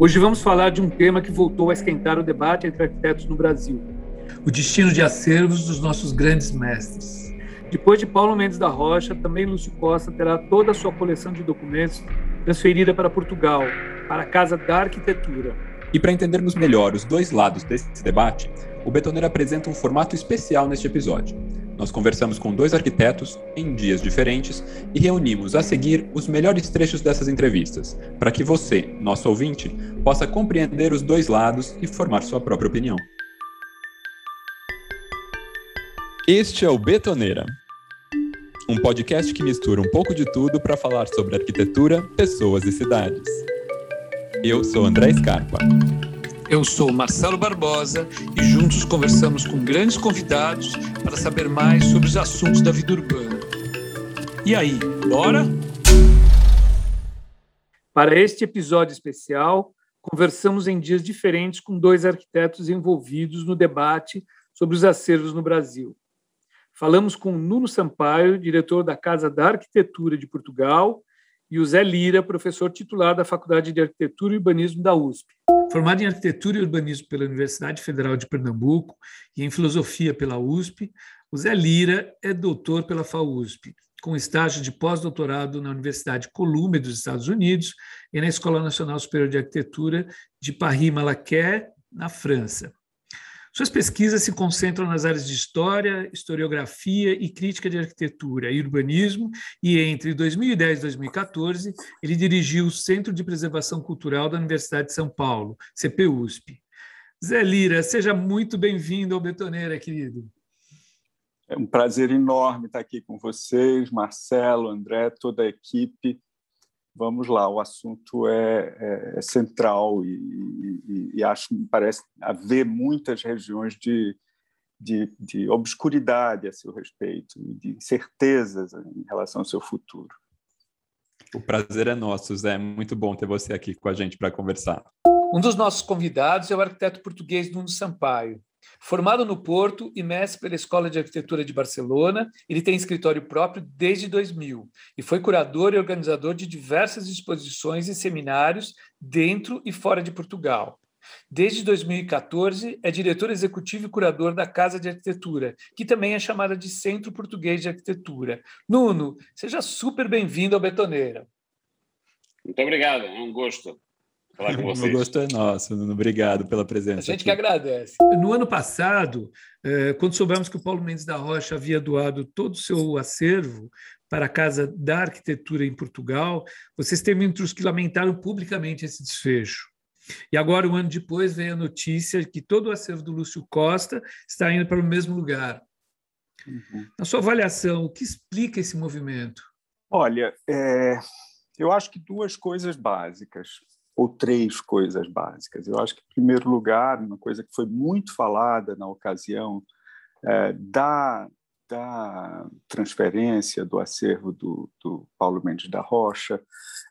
Hoje vamos falar de um tema que voltou a esquentar o debate entre arquitetos no Brasil: o destino de acervos dos nossos grandes mestres. Depois de Paulo Mendes da Rocha, também Lúcio Costa terá toda a sua coleção de documentos transferida para Portugal, para a Casa da Arquitetura. E para entendermos melhor os dois lados desse debate, o Betoneiro apresenta um formato especial neste episódio. Nós conversamos com dois arquitetos em dias diferentes e reunimos a seguir os melhores trechos dessas entrevistas, para que você, nosso ouvinte, possa compreender os dois lados e formar sua própria opinião. Este é o Betoneira, um podcast que mistura um pouco de tudo para falar sobre arquitetura, pessoas e cidades. Eu sou André Scarpa. Eu sou Marcelo Barbosa e juntos conversamos com grandes convidados para saber mais sobre os assuntos da vida urbana. E aí, bora? Para este episódio especial, conversamos em dias diferentes com dois arquitetos envolvidos no debate sobre os acervos no Brasil. Falamos com Nuno Sampaio, diretor da Casa da Arquitetura de Portugal, e o Zé Lira, professor titular da Faculdade de Arquitetura e Urbanismo da USP. Formado em Arquitetura e Urbanismo pela Universidade Federal de Pernambuco e em Filosofia pela USP, o Zé Lira é doutor pela FAUSP, com estágio de pós-doutorado na Universidade Columbia dos Estados Unidos e na Escola Nacional Superior de Arquitetura de Paris-Malaquais, na França. Suas pesquisas se concentram nas áreas de história, historiografia e crítica de arquitetura e urbanismo, e entre 2010 e 2014 ele dirigiu o Centro de Preservação Cultural da Universidade de São Paulo, CPUSP. Zé Lira, seja muito bem-vindo ao Betoneira, querido. É um prazer enorme estar aqui com vocês, Marcelo, André, toda a equipe vamos lá, o assunto é, é, é central e, e, e, acho parece haver muitas regiões de, de, de obscuridade a seu respeito, de incertezas em relação ao seu futuro. O prazer é nosso, Zé. Muito bom ter você aqui com a gente para conversar. Um dos nossos convidados é o arquiteto português Nuno Sampaio. Formado no Porto e mestre pela Escola de Arquitetura de Barcelona, ele tem escritório próprio desde 2000 e foi curador e organizador de diversas exposições e seminários dentro e fora de Portugal. Desde 2014, é diretor executivo e curador da Casa de Arquitetura, que também é chamada de Centro Português de Arquitetura. Nuno, seja super bem-vindo ao Betoneira. Muito obrigado, é um gosto falar com vocês. O gosto é nosso, Nuno. Obrigado pela presença. A gente aqui. que agradece. No ano passado, eh, quando soubemos que o Paulo Mendes da Rocha havia doado todo o seu acervo para a Casa da Arquitetura em Portugal, vocês têm entre os que lamentaram publicamente esse desfecho. E agora, um ano depois, vem a notícia que todo o acervo do Lúcio Costa está indo para o mesmo lugar. Uhum. Na sua avaliação, o que explica esse movimento? Olha, é, eu acho que duas coisas básicas ou três coisas básicas. Eu acho que, em primeiro lugar, uma coisa que foi muito falada na ocasião é, da, da transferência do acervo do, do Paulo Mendes da Rocha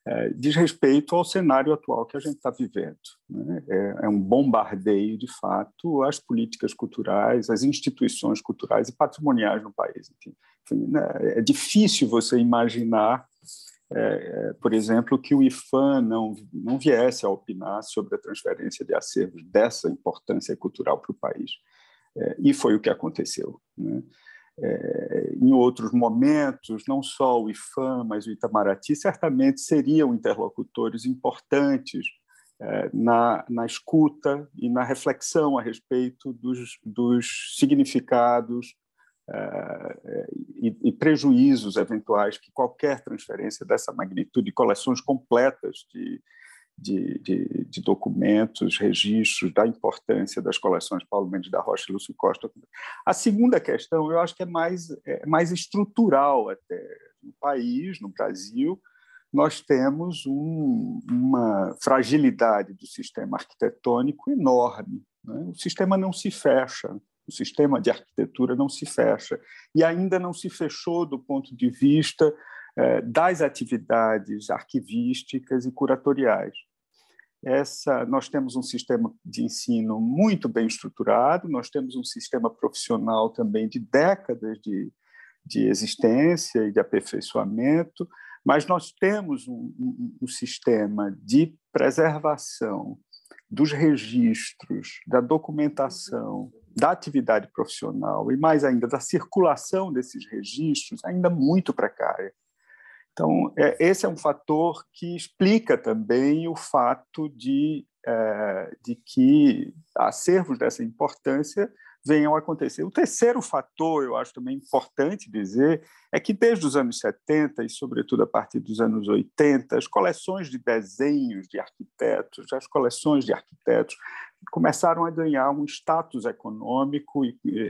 é, diz respeito ao cenário atual que a gente está vivendo. Né? É, é um bombardeio, de fato, às políticas culturais, às instituições culturais e patrimoniais no país. Enfim, né? É difícil você imaginar é, é, por exemplo, que o IFAM não, não viesse a opinar sobre a transferência de acervos dessa importância cultural para o país. É, e foi o que aconteceu. Né? É, em outros momentos, não só o IFAM, mas o Itamaraty certamente seriam interlocutores importantes é, na, na escuta e na reflexão a respeito dos, dos significados e, e, prejuízos eventuais que qualquer transferência dessa magnitude, coleções completas de, de, de, de, documentos, registros da importância das coleções Paulo Mendes da Rocha e Lúcio Costa. A segunda questão, eu acho que é mais, é mais estrutural até no país, no Brasil, nós temos um, uma fragilidade do sistema arquitetônico enorme. Né? O sistema não se fecha, o sistema de arquitetura não se fecha e ainda não se fechou do ponto de vista eh, das atividades arquivísticas e curatoriais. Essa, nós temos um sistema de ensino muito bem estruturado, nós temos um sistema profissional também de décadas de, de existência e de aperfeiçoamento, Mas nós temos um, um, um sistema de preservação dos registros, da documentação, da atividade profissional e, mais ainda, da circulação desses registros ainda muito precária. Então, é, esse é um fator que explica também o fato de, é, de que acervos dessa importância venham a acontecer. O terceiro fator, eu acho também importante dizer, é que desde os anos 70 e, sobretudo, a partir dos anos 80, as coleções de desenhos de arquitetos, as coleções de arquitetos, começaram a ganhar um status econômico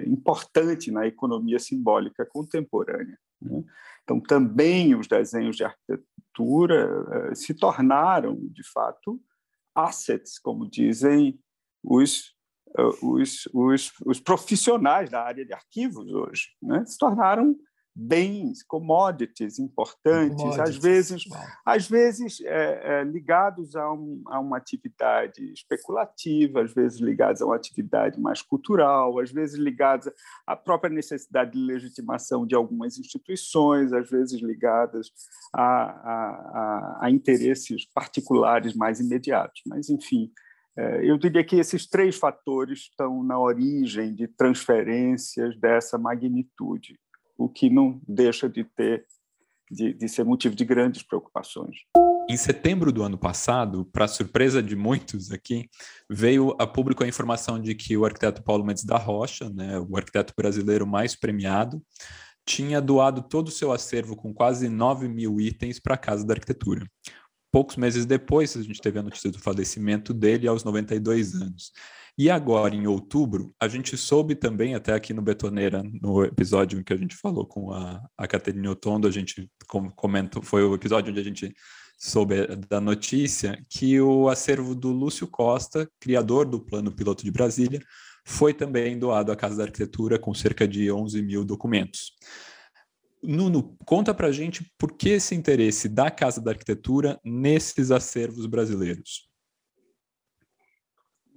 importante na economia simbólica contemporânea. Né? Então, também os desenhos de arquitetura eh, se tornaram, de fato, assets, como dizem os os, os, os profissionais da área de arquivos hoje né, se tornaram bens, commodities importantes, commodities. às vezes, às vezes é, é, ligados a, um, a, uma atividade especulativa, às vezes ligados a uma atividade mais cultural, às vezes ligados à própria necessidade de legitimação de algumas instituições, às vezes ligadas a, a, a interesses particulares mais imediatos. Mas, enfim, é, eu diria que esses três fatores estão na origem de transferências dessa magnitude, o que não deixa de ter de, de ser motivo de grandes preocupações. Em setembro do ano passado, para surpresa de muitos aqui, veio a público a informação de que o arquiteto Paulo Mendes da Rocha, né, o arquiteto brasileiro mais premiado, tinha doado todo o seu acervo com quase 9 mil itens para a Casa da Arquitetura poucos meses depois, a gente teve a notícia do falecimento dele aos 92 anos. E agora, em outubro, a gente soube também, até aqui no Betoneira, no episódio em que a gente falou com a, a Caterine Otondo, a gente comentou, foi o episódio onde a gente soube da notícia, que o acervo do Lúcio Costa, criador do Plano Piloto de Brasília, foi também doado à Casa da Arquitetura com cerca de 11 mil documentos. Nuno, conta para gente por que esse interesse da Casa da Arquitetura nesses acervos brasileiros.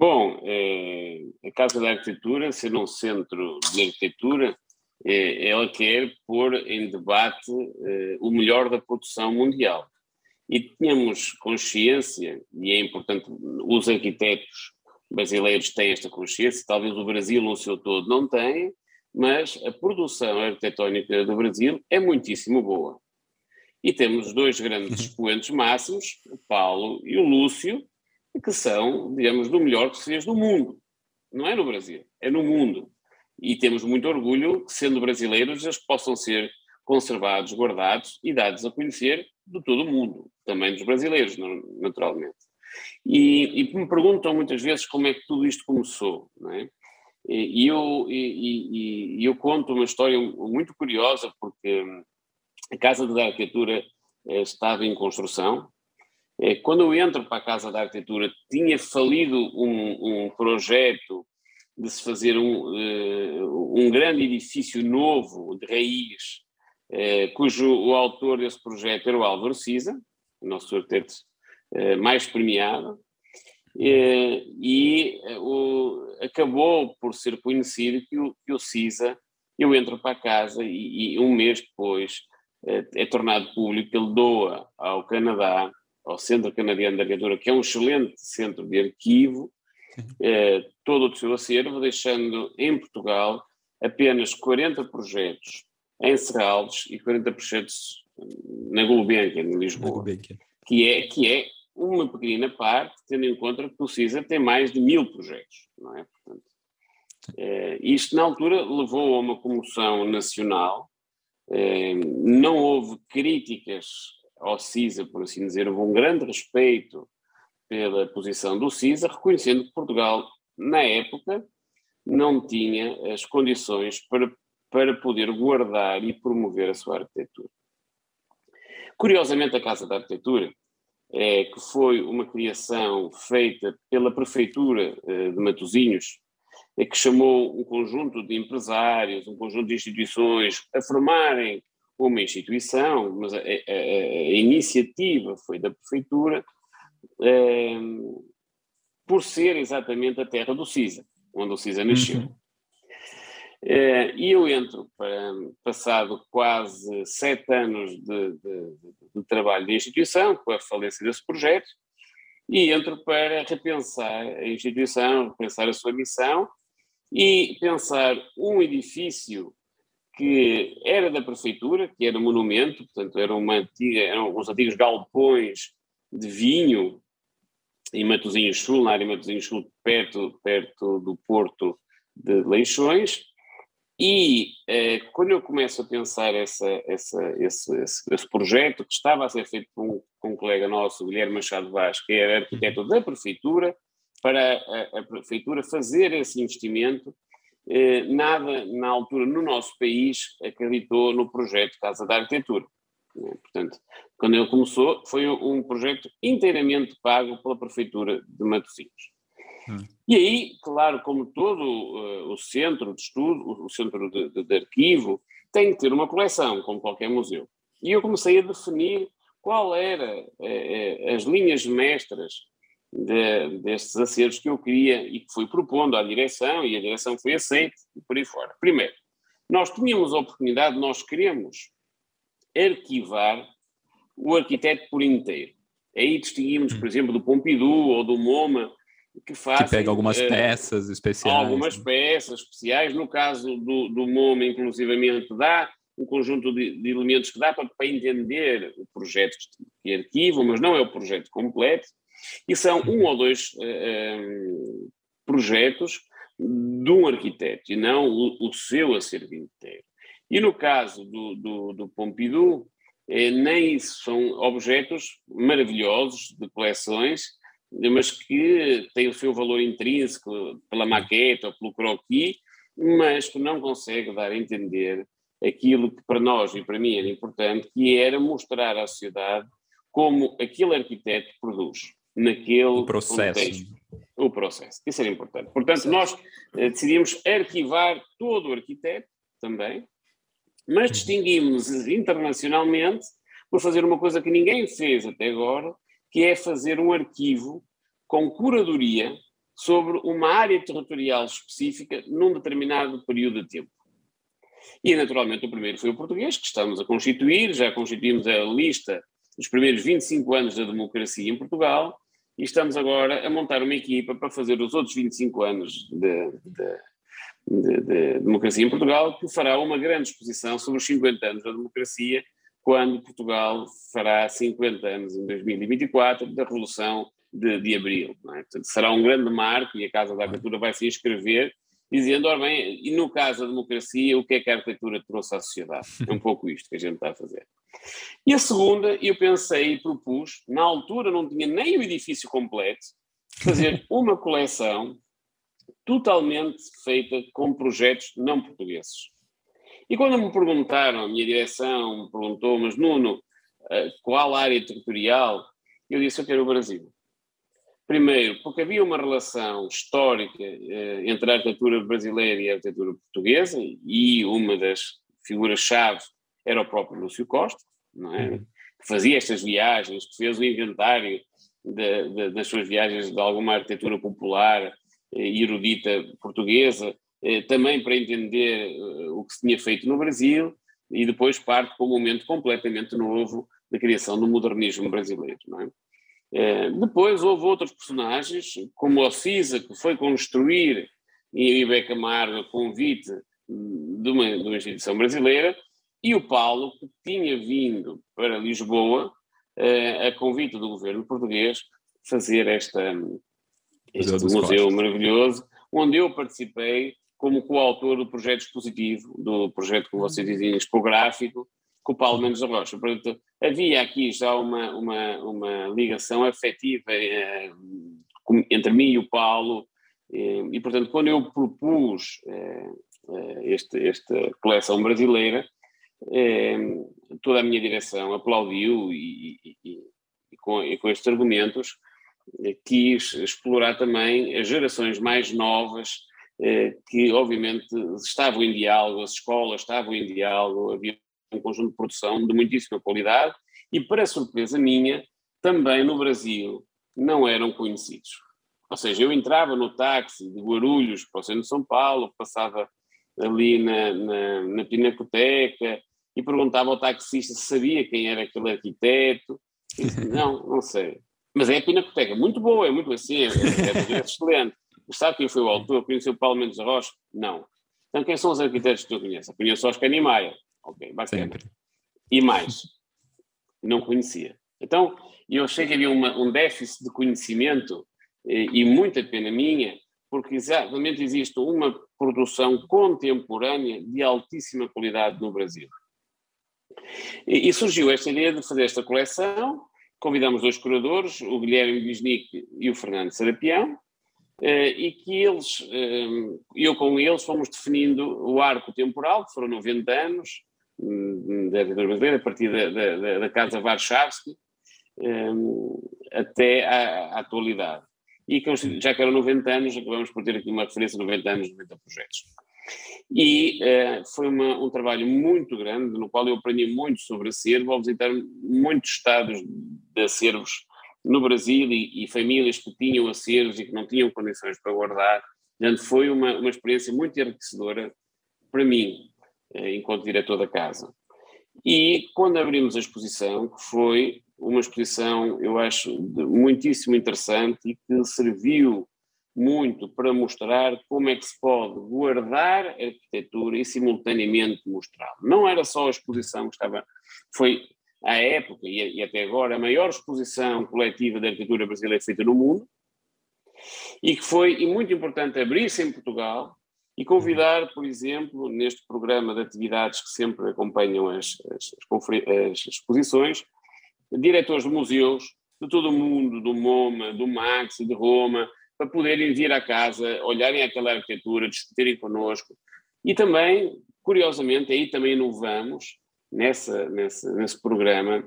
Bom, é, a Casa da Arquitetura, sendo um centro de arquitetura, é, ela quer pôr em debate é, o melhor da produção mundial. E tínhamos consciência, e é importante, os arquitetos brasileiros têm esta consciência, talvez o Brasil no seu todo não tenha, mas a produção arquitetónica do Brasil é muitíssimo boa. E temos dois grandes uhum. expoentes máximos, o Paulo e o Lúcio, que são, digamos, do melhor que se fez do mundo. Não é no Brasil, é no mundo. E temos muito orgulho que, sendo brasileiros, eles possam ser conservados, guardados e dados a conhecer de todo o mundo, também dos brasileiros, naturalmente. E, e me perguntam muitas vezes como é que tudo isto começou, não é? E eu, e, e, eu conto uma história muito curiosa, porque a Casa da Arquitetura eh, estava em construção. Eh, quando eu entro para a Casa da Arquitetura, tinha falido um, um projeto de se fazer um, eh, um grande edifício novo, de raiz, cujo o autor desse projeto era o Álvaro o nosso arquiteto mais premiado. Eh, e, eh, acabou por ser conhecido que o, que o CISA, eu entro para casa e, e um mês depois é, é tornado público ele doa ao Canadá, ao Centro Canadiano de Arquitetura, que é um excelente centro de arquivo, é, todo o seu acervo, deixando em Portugal apenas 40 projetos em Serralves e 40 projetos na Gulbenkian, em Lisboa, que é, que é uma pequena parte, tendo em conta que o CISA tem mais de mil projetos, não é? Portanto, é, isto, na altura, levou a uma comoção nacional, é, não houve críticas ao CISA, por assim dizer, houve um grande respeito pela posição do CISA, reconhecendo que Portugal, na época, não tinha as condições para, para poder guardar e promover a sua arquitetura. Curiosamente, a Casa da Arquitetura é, que foi uma criação feita pela Prefeitura eh, de Matosinhos, é, que chamou um conjunto de empresários, um conjunto de instituições a formarem uma instituição, mas a, a, a iniciativa foi da Prefeitura, é, por ser exatamente a terra do CISA, onde o CISA nasceu. Uhum. É, e eu entro, para, passado quase sete anos de, de, de trabalho da instituição, com a falência desse projeto, e entro para repensar a instituição, repensar a sua missão e pensar um edifício que era da prefeitura, que era monumento, portanto era uma antiga, eram uns antigos galpões de vinho em Matosinhos Sul, na área de Matosinhos Sul, perto, perto do porto de Leixões, e eh, quando eu começo a pensar essa, essa, esse, esse, esse, projeto, que estava a ser feito com, com um colega nosso, Guilherme Machado Vaz, que era arquiteto da Prefeitura, para a, a Prefeitura fazer esse investimento, nada na altura no nosso país acreditou no projeto Casa da Arquitetura. Né? Portanto, quando ele começou, foi um projeto inteiramente pago pela Prefeitura de Matosinhos. Hum. E aí, claro, como todo uh, o centro de estudo, o centro de, de, de, arquivo, tem que ter uma coleção, como qualquer museu. E eu comecei a definir qual era uh, as linhas mestras de, destes acervos que eu queria e que fui propondo à direção, e a direção foi aceita, e por aí fora. Primeiro, nós tínhamos a oportunidade, nós queremos arquivar o arquiteto por inteiro. Aí distinguimos, por hum. exemplo, do Pompidou ou do MoMA, que fazem... Que pega algumas uh, peças especiais. Algumas né? peças especiais. No caso do, do MoMA, inclusivamente, dá um conjunto de, de elementos que dá para, para, entender o projeto que arquivam, mas não é o projeto completo. E são um ou dois uh, projetos de um arquiteto, e não o, o seu acervo inteiro. E no caso do, do, do Pompidou, eh, nem isso são objetos maravilhosos de coleções, mas que têm o seu valor intrínseco pela maquete ou pelo croquis, mas que não consegue dar a entender aquilo que para nós e para mim era importante, que era mostrar à sociedade como aquele arquiteto produz naquele o processo. Contexto. O processo. Isso era importante. Portanto, nós eh, decidimos arquivar todo o arquiteto também, mas uhum. distinguimos internacionalmente por fazer uma coisa que ninguém fez até agora, que é fazer um arquivo com curadoria sobre uma área territorial específica num determinado período de tempo. E, naturalmente, o primeiro foi o português, que estamos a constituir, já constituímos a lista dos primeiros 25 anos da democracia em Portugal, e estamos agora a montar uma equipa para fazer os outros 25 anos de, de, de, de democracia em Portugal, que fará uma grande exposição sobre os 50 anos da democracia, quando Portugal fará 50 anos em 2024 da Revolução de, de Abril. É? Portanto, será um grande marco e a Casa da Arquitetura vai se inscrever dizendo, ora bem, e no caso da democracia, o que é que a arquitetura trouxe à sociedade? É um pouco isto que a gente está a fazer. E a segunda, eu pensei e propus, na altura não tinha nem o edifício completo, fazer uma coleção totalmente feita com projetos não portugueses. E quando me perguntaram, a minha direção me perguntou, mas Nuno, eh, qual área territorial? Eu disse, eu quero o Brasil. Primeiro, porque havia uma relação histórica eh, entre a arquitetura brasileira e a arquitetura portuguesa, e uma das figuras-chave era o próprio Lúcio Costa, é? Uhum. que fazia estas viagens, que fez o inventário de, de, das suas viagens de alguma arquitetura popular e eh, erudita portuguesa, eh, também para entender o que se tinha feito no Brasil, e depois parte para um momento completamente novo da criação do modernismo brasileiro. É? Depois houve outros personagens, como o Cisa, que foi construir em Ibeca Camargo a convite de uma, de uma instituição brasileira, e o Paulo, que tinha vindo para Lisboa, uh, a convite do governo português, fazer esta, este museu, museu maravilhoso, onde eu participei como coautor do projeto expositivo, do projeto, como vocês dizem, expográfico, com o Paulo Mendes da Rocha. Portanto, havia aqui já uma, uma, uma ligação afetiva eh, entre mim e o Paulo, eh, e, portanto, quando eu propus eh, este, esta coleção brasileira, toda a minha direção aplaudiu e, e, e, com, e com estes argumentos eh, quis explorar também as gerações mais novas que obviamente estavam em diálogo, as escolas estavam em diálogo, havia um conjunto de produção de muitíssima qualidade e, para surpresa minha, também no Brasil não eram conhecidos. Ou seja, eu entrava no táxi de Guarulhos para o centro de São Paulo, passava ali na, na, na Pinacoteca e perguntava ao taxista se sabia quem era aquele arquiteto. Disse, não, não sei. Mas é a Pinacoteca, muito boa, é muito assim, é, é, é excelente. Sabe quem foi o autor? Conheceu Paulo Mendes Rocha? Não. Então quem são os arquitetos que tu conheces? Conheço Oscar Niemeyer. Ok, bacana. Sempre. E mais? Não conhecia. Então, eu achei que havia uma, um déficit de conhecimento e, e muita pena minha, porque exatamente existe uma produção contemporânea de altíssima qualidade no Brasil. E, e surgiu esta ideia de fazer esta coleção, convidamos dois curadores, o Guilherme Bisnick e o Fernando Serapião, eh, e que eles, eh, eu com eles, fomos definindo o arco temporal, que foram 90 anos, hum, da arquitetura brasileira, a partir da, da, da Casa Warszawski eh, até à, à atualidade. E já que eram 90 anos, acabamos por ter aqui uma referência de 90 anos, 90 projetos. E uh, foi uma, um trabalho muito grande, no qual eu aprendi muito sobre acervo, ao visitar muitos estados de acervos no Brasil e, e, famílias que tinham acervos e que não tinham condições para guardar. Portanto, foi uma, uma experiência muito enriquecedora para mim, uh, enquanto diretor da casa. E quando abrimos a exposição, que foi uma exposição, eu acho, muitíssimo interessante e que serviu muito para mostrar como é que se pode guardar a arquitetura e simultaneamente mostrá-la. Não era só a exposição que estava, foi à época e, e até agora a maior exposição coletiva de arquitetura brasileira feita no mundo e que foi e muito importante abrir-se em Portugal e convidar, por exemplo, neste programa de atividades que sempre acompanham as, as, as exposições, diretores de museus de todo o mundo, do MoMA, do Max, de Roma, para poderem vir à casa, olharem aquela arquitetura, discutirem connosco. E também, curiosamente, aí também inovamos, nessa, nessa, nesse programa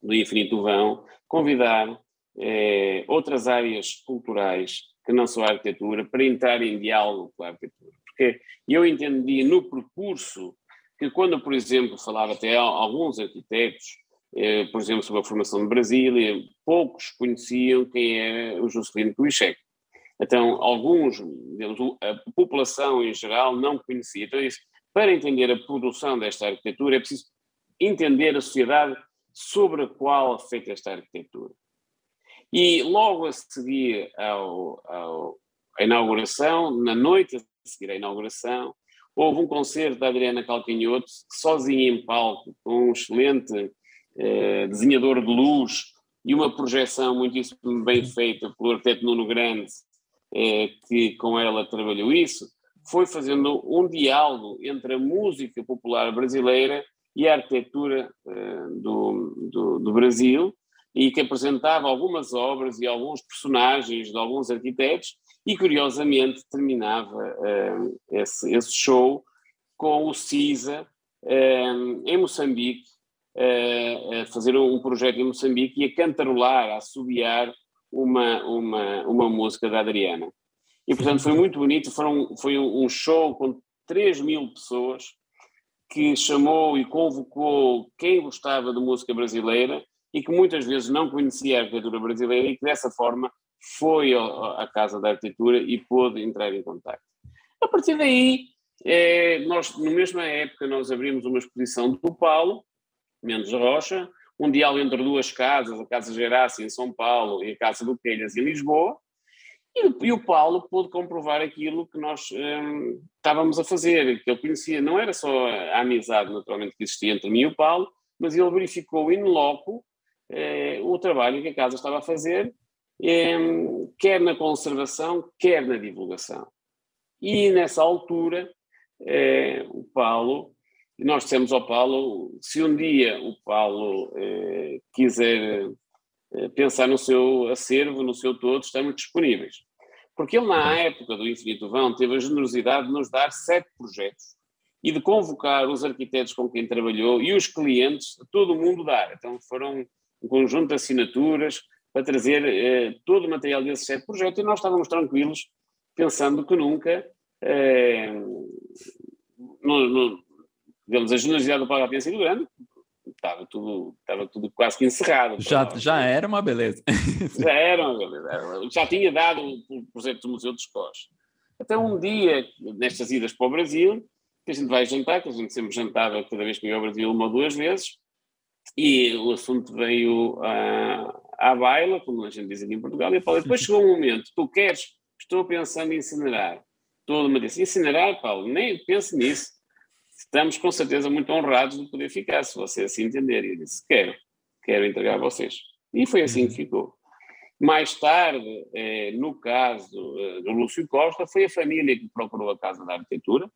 do Infinito Vão, convidar eh, outras áreas culturais que não são a arquitetura para entrar em diálogo com a arquitetura. Porque eu entendi no percurso que quando, por exemplo, falava até alguns arquitetos, eh, por exemplo, sobre a formação de Brasília, poucos conheciam quem era o Juscelino Kubitschek. Então, alguns, digamos, a população em geral não conhecia. Então, isso, para entender a produção desta arquitetura, é preciso entender a sociedade sobre a qual é feita esta arquitetura. E logo a seguir ao, ao, à inauguração, na noite a seguir à inauguração, houve um concerto da Adriana Calcanhoto, sozinha em palco, com um excelente eh, desenhador de luz e uma projeção muitíssimo bem feita pelo arquiteto Nuno Grande, é, que com ela trabalhou isso, foi fazendo um diálogo entre a música popular brasileira e a arquitetura é, do, do, do, Brasil, e que apresentava algumas obras e alguns personagens de alguns arquitetos, e curiosamente terminava é, esse, esse, show com o CISA em Moçambique, a fazer um projeto em Moçambique e a cantarolar, a assobiar uma, uma, uma música da Adriana. E, portanto, foi muito bonito. Foram, foi um show com 3 mil pessoas que chamou e convocou quem gostava de música brasileira e que muitas vezes não conhecia a arquitetura brasileira e que dessa forma foi à Casa da Arquitetura e pôde entrar em contato. A partir daí, é, nós, na mesma época, nós abrimos uma exposição do Paulo Mendes Rocha, um diálogo entre duas casas, a Casa Gerácia em São Paulo e a Casa do Telhas em Lisboa, e, e, o Paulo pôde comprovar aquilo que nós hum, estávamos a fazer, que ele conhecia, não era só a amizade naturalmente que existia entre mim e o Paulo, mas ele verificou in loco eh, o trabalho que a casa estava a fazer, eh, quer na conservação, quer na divulgação. E nessa altura, eh, o Paulo e nós dissemos ao Paulo, se um dia o Paulo eh, quiser eh, pensar no seu acervo, no seu todo, estamos disponíveis. Porque ele, na época do Infinito Vão, teve a generosidade de nos dar sete projetos e de convocar os arquitetos com quem trabalhou e os clientes, todo mundo dar. Então foram um conjunto de assinaturas para trazer eh, todo o material desses sete projetos e nós estávamos tranquilos, pensando que nunca, eh, digamos, a generosidade do Paulo tinha sido grande, estava tudo, estava tudo quase que encerrado. Já, já era uma beleza. já era uma beleza. Já tinha dado o projeto do Museu dos Cós. Até um dia, nestas idas para o Brasil, que a gente vai jantar, que a gente sempre jantava cada vez que ia ao Brasil uma ou duas vezes, e o assunto veio à, à baila, como a gente diz aqui em Portugal, e eu falei, depois chegou um momento, tu queres, estou pensando em incinerar. Todo mundo disse, incinerar, Paulo, nem pense nisso. Estamos com certeza muito honrados de poder ficar, se você assim entender. E eu disse, quero, quero entregar a vocês. E foi assim que ficou. Mais tarde, eh, no caso eh, do Lúcio Costa, foi a família que procurou a Casa da Arquitetura,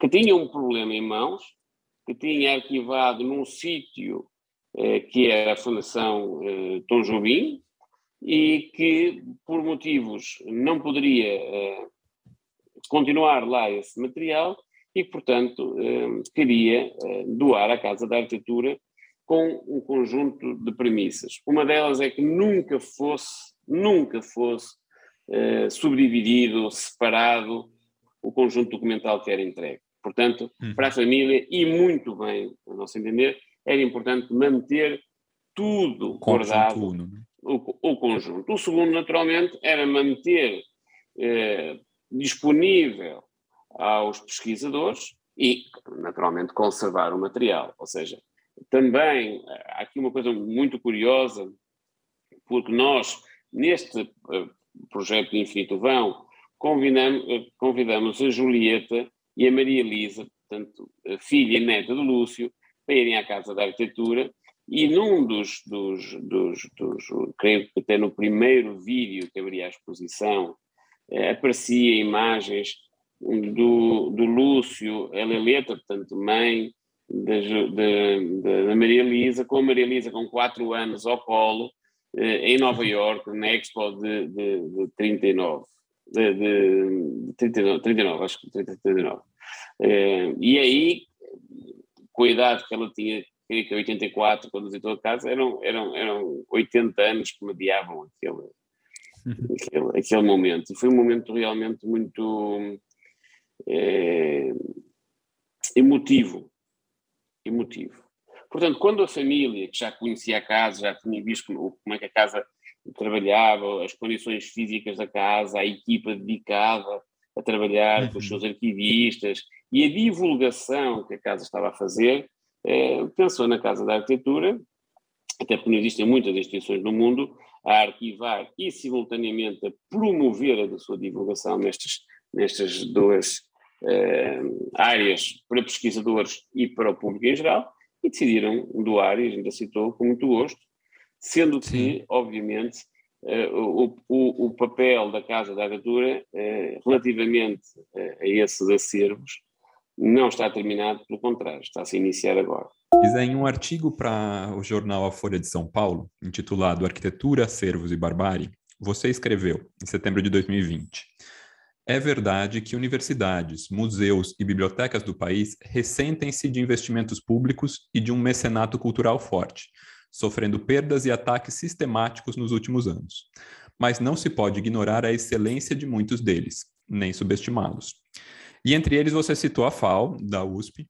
que tinha um problema em mãos, que tinha arquivado num sítio eh, que era a Fundação eh, Tom Jobim, e que, por motivos, não poderia continuar lá esse material e, portanto, eh, queria eh, doar à Casa da Arquitetura com um conjunto de premissas. Uma delas é que nunca fosse, nunca fosse eh, subdividido, separado o conjunto documental que era entregue. Portanto, uhum. para a família, e muito bem, a nosso entender, era importante manter tudo guardado, né? o, o, conjunto. O segundo, naturalmente, era manter eh, disponível aos pesquisadores e, naturalmente, conservar o material. Ou seja, também há aqui uma coisa muito curiosa, porque nós, neste uh, projeto de Infinito Vão, convidamos, uh, convidamos a Julieta e a Maria Elisa, portanto, filha e neta do Lúcio, para irem à Casa da Arquitetura e num dos, dos, dos, dos, creio que até no primeiro vídeo que abria a exposição, eh, aparecia imagens do, do Lúcio, ela é letra, portanto, mãe da Maria Elisa, com a Maria Elisa com 4 anos ao colo, eh, em Nova York, na Expo de, de, de 39. De, de, 39, 39, acho que 39. Eh, e aí, com a idade que ela tinha, que 84, quando visitou a casa, eram, eram, eram 80 anos que mediavam aquele, aquele, aquele momento. E foi um momento realmente muito é, emotivo emotivo. Portanto, quando a família, que já conhecia a casa, já tinha visto como, como é que a casa trabalhava, as condições físicas da casa, a equipa dedicada a trabalhar uhum. com os seus arquivistas e a divulgação que a casa estava a fazer, eh, pensou na Casa da Arquitetura, até porque não existem muitas instituições no mundo, a arquivar e simultaneamente a promover a sua divulgação nestas, nestas duas áreas para pesquisadores e para o público em geral, e decidiram doar, e a gente citou com muito gosto, sendo que, Sim. obviamente, eh, o, o, o, papel da Casa da Agricultura eh, relativamente a esses acervos não está terminado, pelo contrário, está-se a iniciar agora. Em um artigo para o jornal A Folha de São Paulo, intitulado Arquitetura, Acervos e Barbárie, você escreveu, em setembro de 2020, é verdade que universidades, museus e bibliotecas do país ressentem-se de investimentos públicos e de um mecenato cultural forte, sofrendo perdas e ataques sistemáticos nos últimos anos. Mas não se pode ignorar a excelência de muitos deles, nem subestimá-los. E entre eles você citou a FAO, da USP,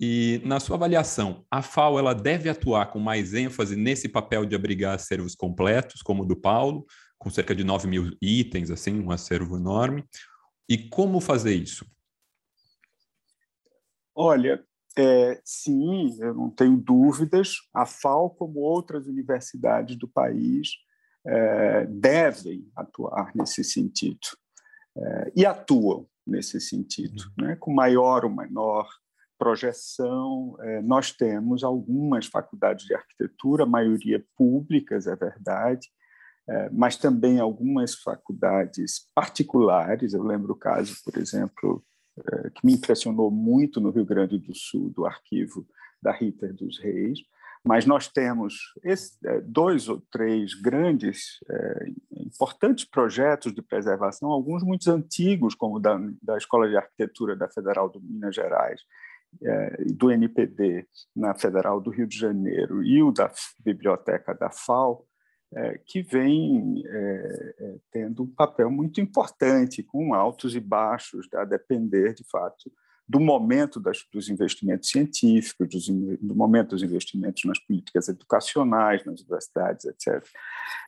e na sua avaliação, a FAO ela deve atuar com mais ênfase nesse papel de abrigar acervos completos, como o do Paulo, com cerca de 9 mil itens, assim, um acervo enorme, e como fazer isso? Olha, é, sim, eu não tenho dúvidas. A FAO, como outras universidades do país, é, devem atuar nesse sentido. É, e atuam nesse sentido, uhum. né? com maior ou menor projeção. É, nós temos algumas faculdades de arquitetura, a maioria públicas, é verdade, mas também algumas faculdades particulares. Eu lembro o caso, por exemplo, é, que me impressionou muito no Rio Grande do Sul, do arquivo da Rita dos Reis. Mas nós temos é, dois ou três grandes, importantes projetos de preservação, alguns muito antigos, como da, da Escola de Arquitetura da Federal de Minas Gerais, do NPD na Federal do Rio de Janeiro e o da Biblioteca da FAO, é, que vem é, é, tendo um papel muito importante, com altos e baixos, a depender, de fato, do momento das, dos investimentos científicos, dos, do momento dos investimentos nas políticas educacionais, nas universidades, etc.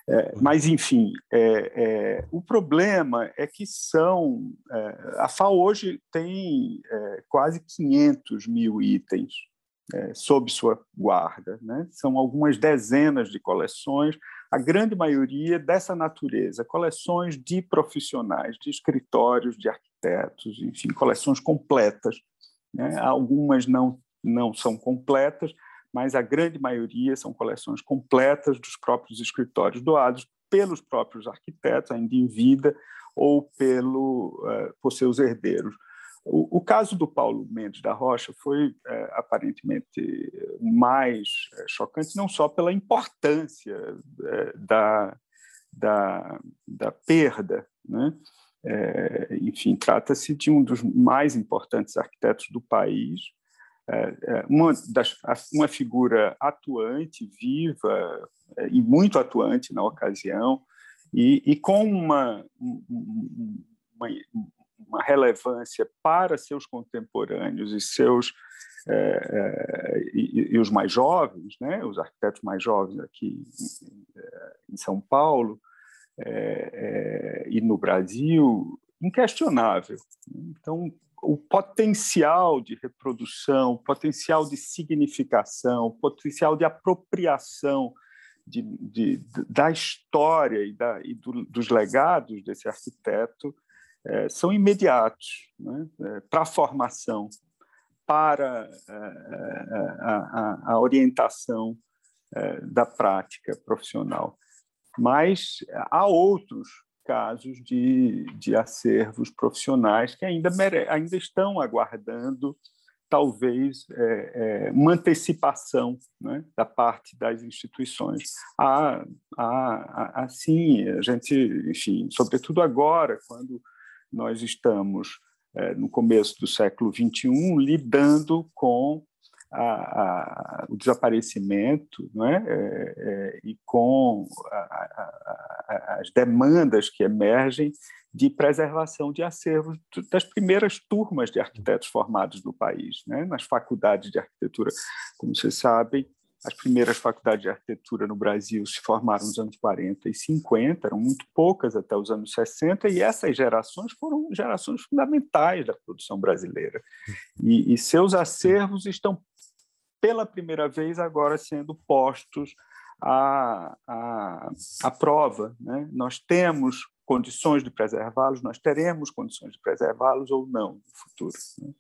É, mas, enfim, é, é, o problema é que são. A FAO hoje tem quase 500 mil itens é, sob sua guarda. Né? São algumas dezenas de coleções, a grande maioria dessa natureza, coleções de profissionais, de escritórios, de arquitetos, enfim, coleções completas. Né? Algumas não, não são completas, mas a grande maioria são coleções completas dos próprios escritórios doados pelos próprios arquitetos, ainda em vida, ou pelo, uh, por seus herdeiros. O, o, caso do Paulo Mendes da Rocha foi é, aparentemente mais é, chocante, não só pela importância é, da, da, da, perda, né? É, enfim, trata-se de um dos mais importantes arquitetos do país, é, é, uma, das, uma figura atuante, viva e muito atuante na ocasião, e, e com uma, uma, uma relevância para seus contemporâneos e seus é, é, e, e, os mais jovens, né, os arquitetos mais jovens aqui em, em São Paulo é e no Brasil, inquestionável. Então, o potencial de reprodução, o potencial de significação, o potencial de apropriação de, de, da história e, da, e do, dos legados desse arquiteto é, são imediatos né, é, para a formação, para é, é, a, a, a orientação é, da prática profissional. Mas há outros casos de, de acervos profissionais que ainda, mere, ainda estão aguardando talvez é, é, uma antecipação né, da parte das instituições. Há, há, há, sim, a gente, enfim, sobretudo agora, quando nós estamos, é, no começo do século XXI, lidando com a, a, o desaparecimento né? É, é, e com a, as demandas que emergem de preservação de acervos das primeiras turmas de arquitetos formados no país, né? nas faculdades de arquitetura. Como vocês sabem, as primeiras faculdades de arquitetura no Brasil se formaram nos anos 40 e 50, eram muito poucas até os anos 60, e essas gerações foram gerações fundamentais da produção brasileira. E, e seus acervos estão, pela primeira vez, agora sendo postos à, à, à prova. Né? Nós temos condições de preservá-los, nós teremos condições de preservá-los ou não no futuro. Né?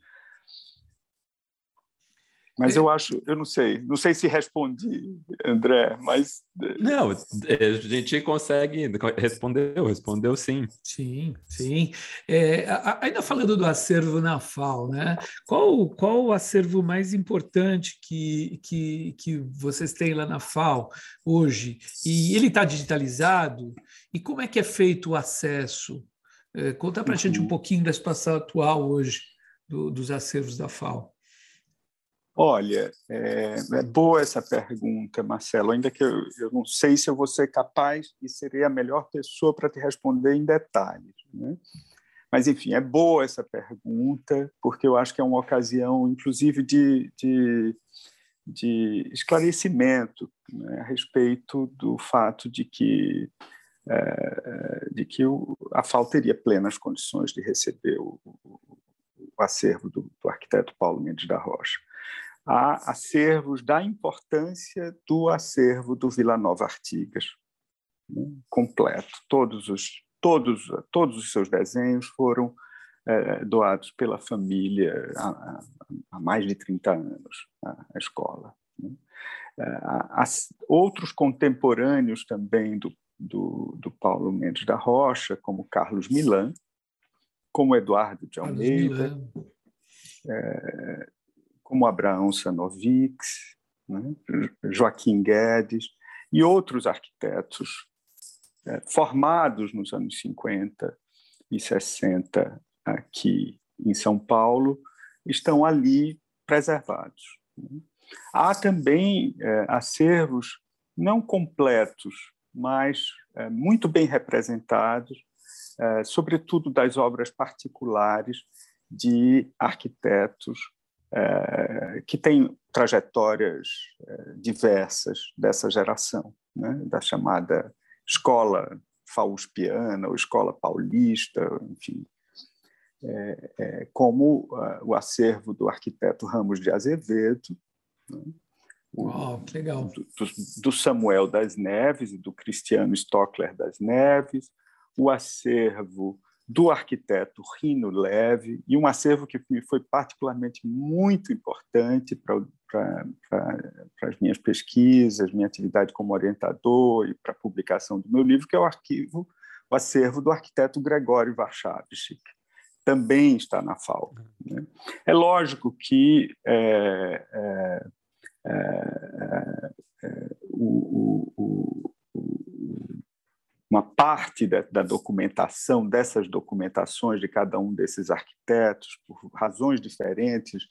Mas é. eu acho, eu não sei, não sei se respondi, André, mas. Eh, não, eh, a gente consegue. Respondeu, respondeu sim. Sim, sim. É, ainda falando do acervo na FAO, né? Qual, qual o acervo mais importante que, que, que vocês têm lá na FAO hoje? E ele está digitalizado? E como é que é feito o acesso? É, conta para a uhum. gente um uhum. pouquinho da situação atual hoje do, dos acervos da FAO. Olha, é, é, boa essa pergunta, Marcelo, ainda que eu, eu, não sei se eu vou ser capaz e serei a melhor pessoa para te responder em detalhes. Né? Mas, enfim, é boa essa pergunta, porque eu acho que é uma ocasião, inclusive, de, de, de esclarecimento né, a respeito do fato de que, é, de que o, a FAO teria plenas condições de receber o, o, o acervo do, do arquiteto Paulo Mendes da Rocha a acervos da importância do acervo do Vila Nova Artigas, né, completo. Todos os, todos, todos os seus desenhos foram é, doados pela família há, há, mais de 30 anos à, escola. Né. É, outros contemporâneos também do, do, do, Paulo Mendes da Rocha, como Carlos Milan, como Eduardo de Almeida, é, como Abraão Sanovics, né, Joaquim Guedes e outros arquitetos é, formados nos anos 50 e 60 aqui em São Paulo, estão ali preservados. Né. Há também é, acervos não completos, mas é, muito bem representados, é, sobretudo das obras particulares de arquitetos é, que têm trajetórias é, diversas dessa geração, né? da chamada escola fauspiana ou escola paulista, enfim, é, é, como uh, o acervo do arquiteto Ramos de Azevedo, né? Uau, que legal. Do, do, Samuel das Neves e do Cristiano Stockler das Neves, o acervo do arquiteto Rino Leve e um acervo que foi particularmente muito importante para as minhas pesquisas, minha atividade como orientador e para a publicação do meu livro, que é o arquivo, o acervo do arquiteto Gregório Warchavchik. Também está na FAO. Né? É lógico que é, é, é, é o, o, o, uma parte da, da, documentação, dessas documentações de cada um desses arquitetos, por razões diferentes,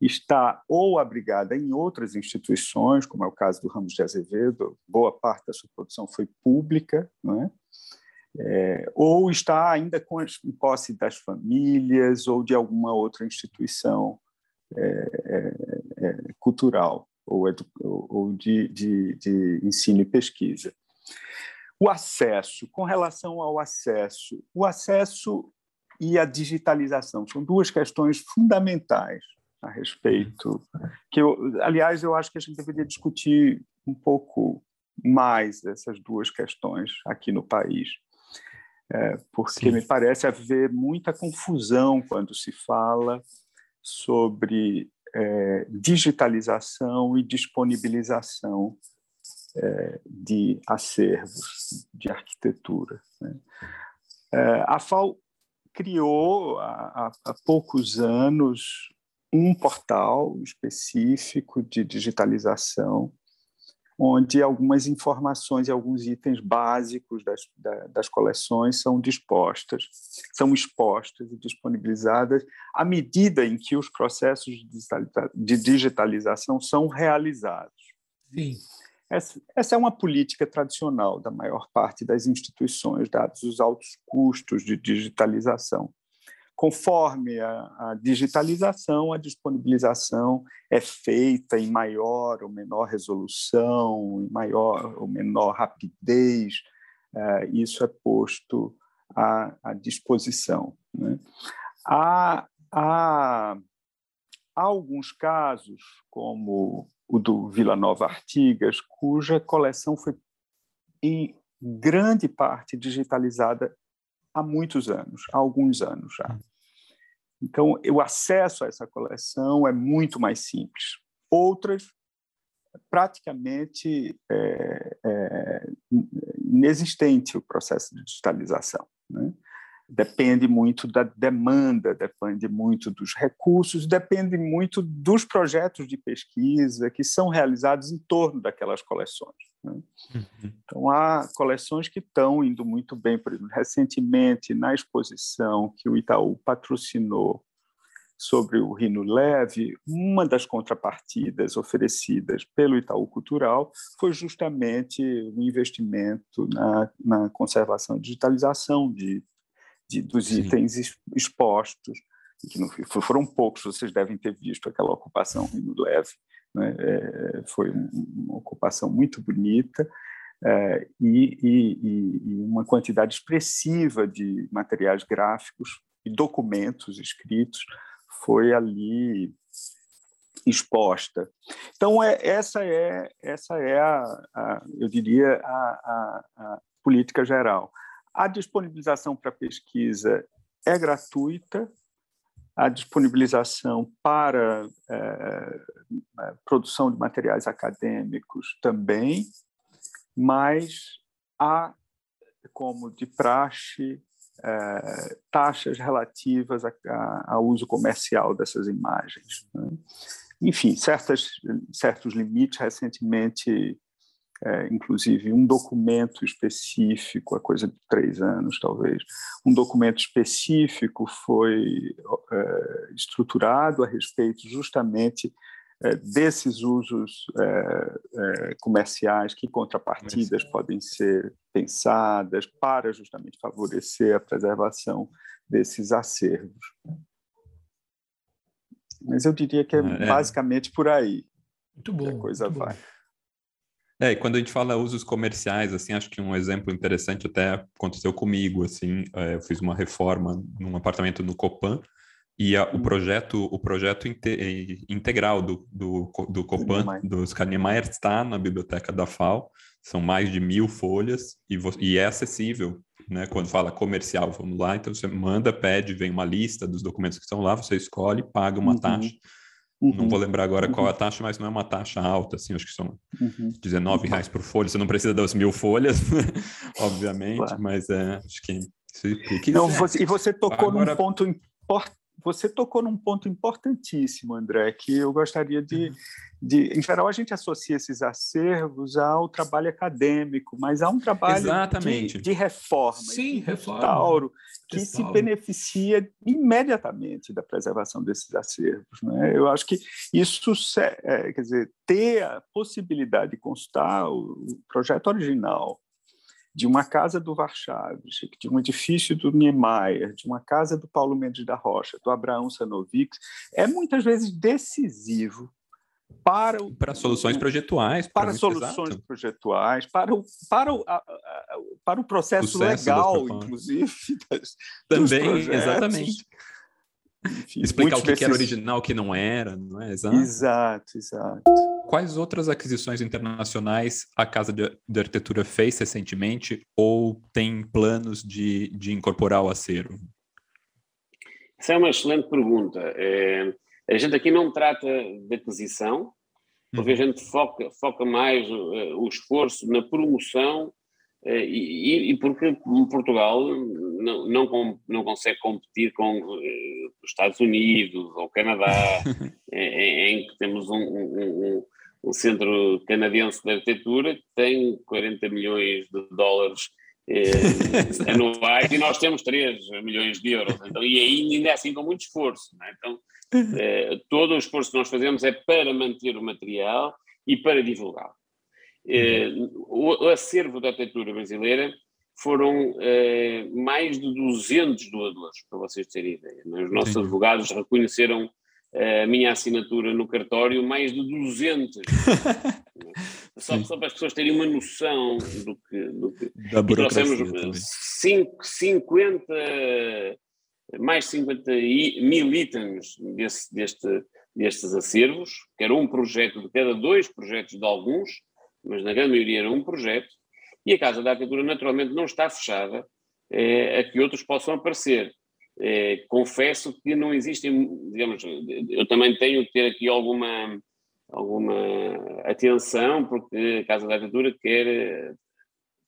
está ou abrigada em outras instituições, como é o caso do Ramos de Azevedo, boa parte da sua produção foi pública, não é? É, ou está ainda com as, em posse das famílias ou de alguma outra instituição é, é, é cultural ou, ou de, de, de ensino e pesquisa. O acesso, com relação ao acesso, o acesso e a digitalização são duas questões fundamentais a respeito que eu, aliás, eu acho que a gente deveria discutir um pouco mais essas duas questões aqui no país, é, porque Sim. me parece haver muita confusão quando se fala sobre é, digitalização e disponibilização é, de acervos de arquitetura. Né? É, a FAO criou há, há poucos anos um portal específico de digitalização onde algumas informações e alguns itens básicos das, das coleções são dispostas, são expostas e disponibilizadas à medida em que os processos de digitalização são realizados. Sim. Essa, é uma política tradicional da maior parte das instituições, dados os altos custos de digitalização. Conforme a, a, digitalização, a disponibilização é feita em maior ou menor resolução, em maior ou menor rapidez, é, isso é posto à, à disposição. Né? Há, há, há alguns casos, como o do Vila Nova Artigas, cuja coleção foi em grande parte digitalizada há muitos anos, há alguns anos já. Então, o acesso a essa coleção é muito mais simples. Outras, praticamente é, é, inexistente o processo de digitalização. Né? Depende muito da demanda, depende muito dos recursos, depende muito dos projetos de pesquisa que são realizados em torno daquelas coleções. Né? Uhum. Então, há coleções que estão indo muito bem. Por exemplo, recentemente, na exposição que o Itaú patrocinou sobre o Rino Leve, uma das contrapartidas oferecidas pelo Itaú Cultural foi justamente o investimento na, na conservação e digitalização de de, dos Sim. itens expostos, que não, foram poucos, vocês devem ter visto aquela ocupação no leve, né? é, foi uma ocupação muito bonita é, e, e, e, uma quantidade expressiva de materiais gráficos e documentos escritos foi ali exposta. Então é, essa é essa é a, a eu diria a, a, a política geral. A disponibilização para pesquisa é gratuita, a disponibilização para é, produção de materiais acadêmicos também, mas há, como de praxe, é, taxas relativas ao uso comercial dessas imagens. Né? Enfim, certas, certos limites recentemente é, inclusive um documento específico, a coisa de três anos talvez, um documento específico foi é, estruturado a respeito justamente é, desses usos é, é, comerciais, que contrapartidas podem ser pensadas para justamente favorecer a preservação desses acervos. Mas eu diria que é, é. basicamente por aí. Muito bom. a coisa vai. Bom. É, e quando a gente fala usos comerciais, assim, acho que um exemplo interessante até aconteceu comigo, assim, é, eu fiz uma reforma num apartamento no Copan, e a, o uhum. projeto, o projeto inte, integral do, do, do Copan, dos Kahnemeyer, está na biblioteca da FAO, são mais de mil folhas, e, e é acessível, né? Quando fala comercial, vamos lá, então você manda, pede, vem uma lista dos documentos que estão lá, você escolhe, paga uma uhum. taxa, Uhum. Não vou lembrar agora uhum. qual a taxa, mas não é uma taxa alta, assim, acho que são uhum. 19 reais por folha. Você não precisa das mil folhas, obviamente, claro. mas é, acho que se. Não, você, e você tocou agora... num ponto importante você tocou num ponto importantíssimo, André, que eu gostaria de, uhum. de. Em geral, a gente associa esses acervos ao trabalho acadêmico, mas há um trabalho de, de, reforma, Sim, de reforma. Que se beneficia imediatamente da preservação desses acervos. Né? Eu acho que isso, é, quer dizer, ter a possibilidade de consultar o projeto original de uma casa do Warchavchik, de um edifício do Niemeyer, de uma casa do Paulo Mendes da Rocha, do Abraão Sanovic, é muitas vezes decisivo para o, para soluções projetuais para, para soluções exato. projetuais para o para o, a, a, para o processo Sucesso legal inclusive das, também exatamente enfim, Explicar o que, desses... que, era original, o que não era, não é? Exato. Exato, exato. Quais outras aquisições internacionais a Casa de, de Arquitetura fez recentemente ou tem planos de, de incorporar ao acervo? Essa é uma excelente pergunta. É, a gente aqui não trata de aquisição, porque a uhum. gente foca, foca mais uh, o esforço na promoção uh, e, e, porque Portugal não, não, não consegue competir com uh, os Estados Unidos ou Canadá, em, em, que temos um, um, um, centro canadense de arquitetura que tem 40 milhões de dólares eh, anuais e nós temos 3 milhões de euros. Então, e ainda é assim com muito esforço. É? Então, eh, todo o esforço que nós fazemos é para manter o material e para divulgá-lo. Eh, o, o acervo da arquitetura brasileira foram eh, mais de 200 doadores, para vocês terem ideia. É? Os nossos Sim. advogados reconheceram a minha assinatura no cartório, mais de 200. só, só, para as pessoas terem uma noção do que. Do que da e trouxemos 5, 50, mais 50 mil itens desse, deste, destes acervos, que era um projeto de cada dois projetos de alguns, mas na grande maioria era um projeto, e a Casa da Arquitetura naturalmente não está fechada é, a que outros possam aparecer. É, confesso que não existem, digamos, eu também tenho que ter aqui alguma, alguma atenção, porque a Casa da Arquitetura quer eh,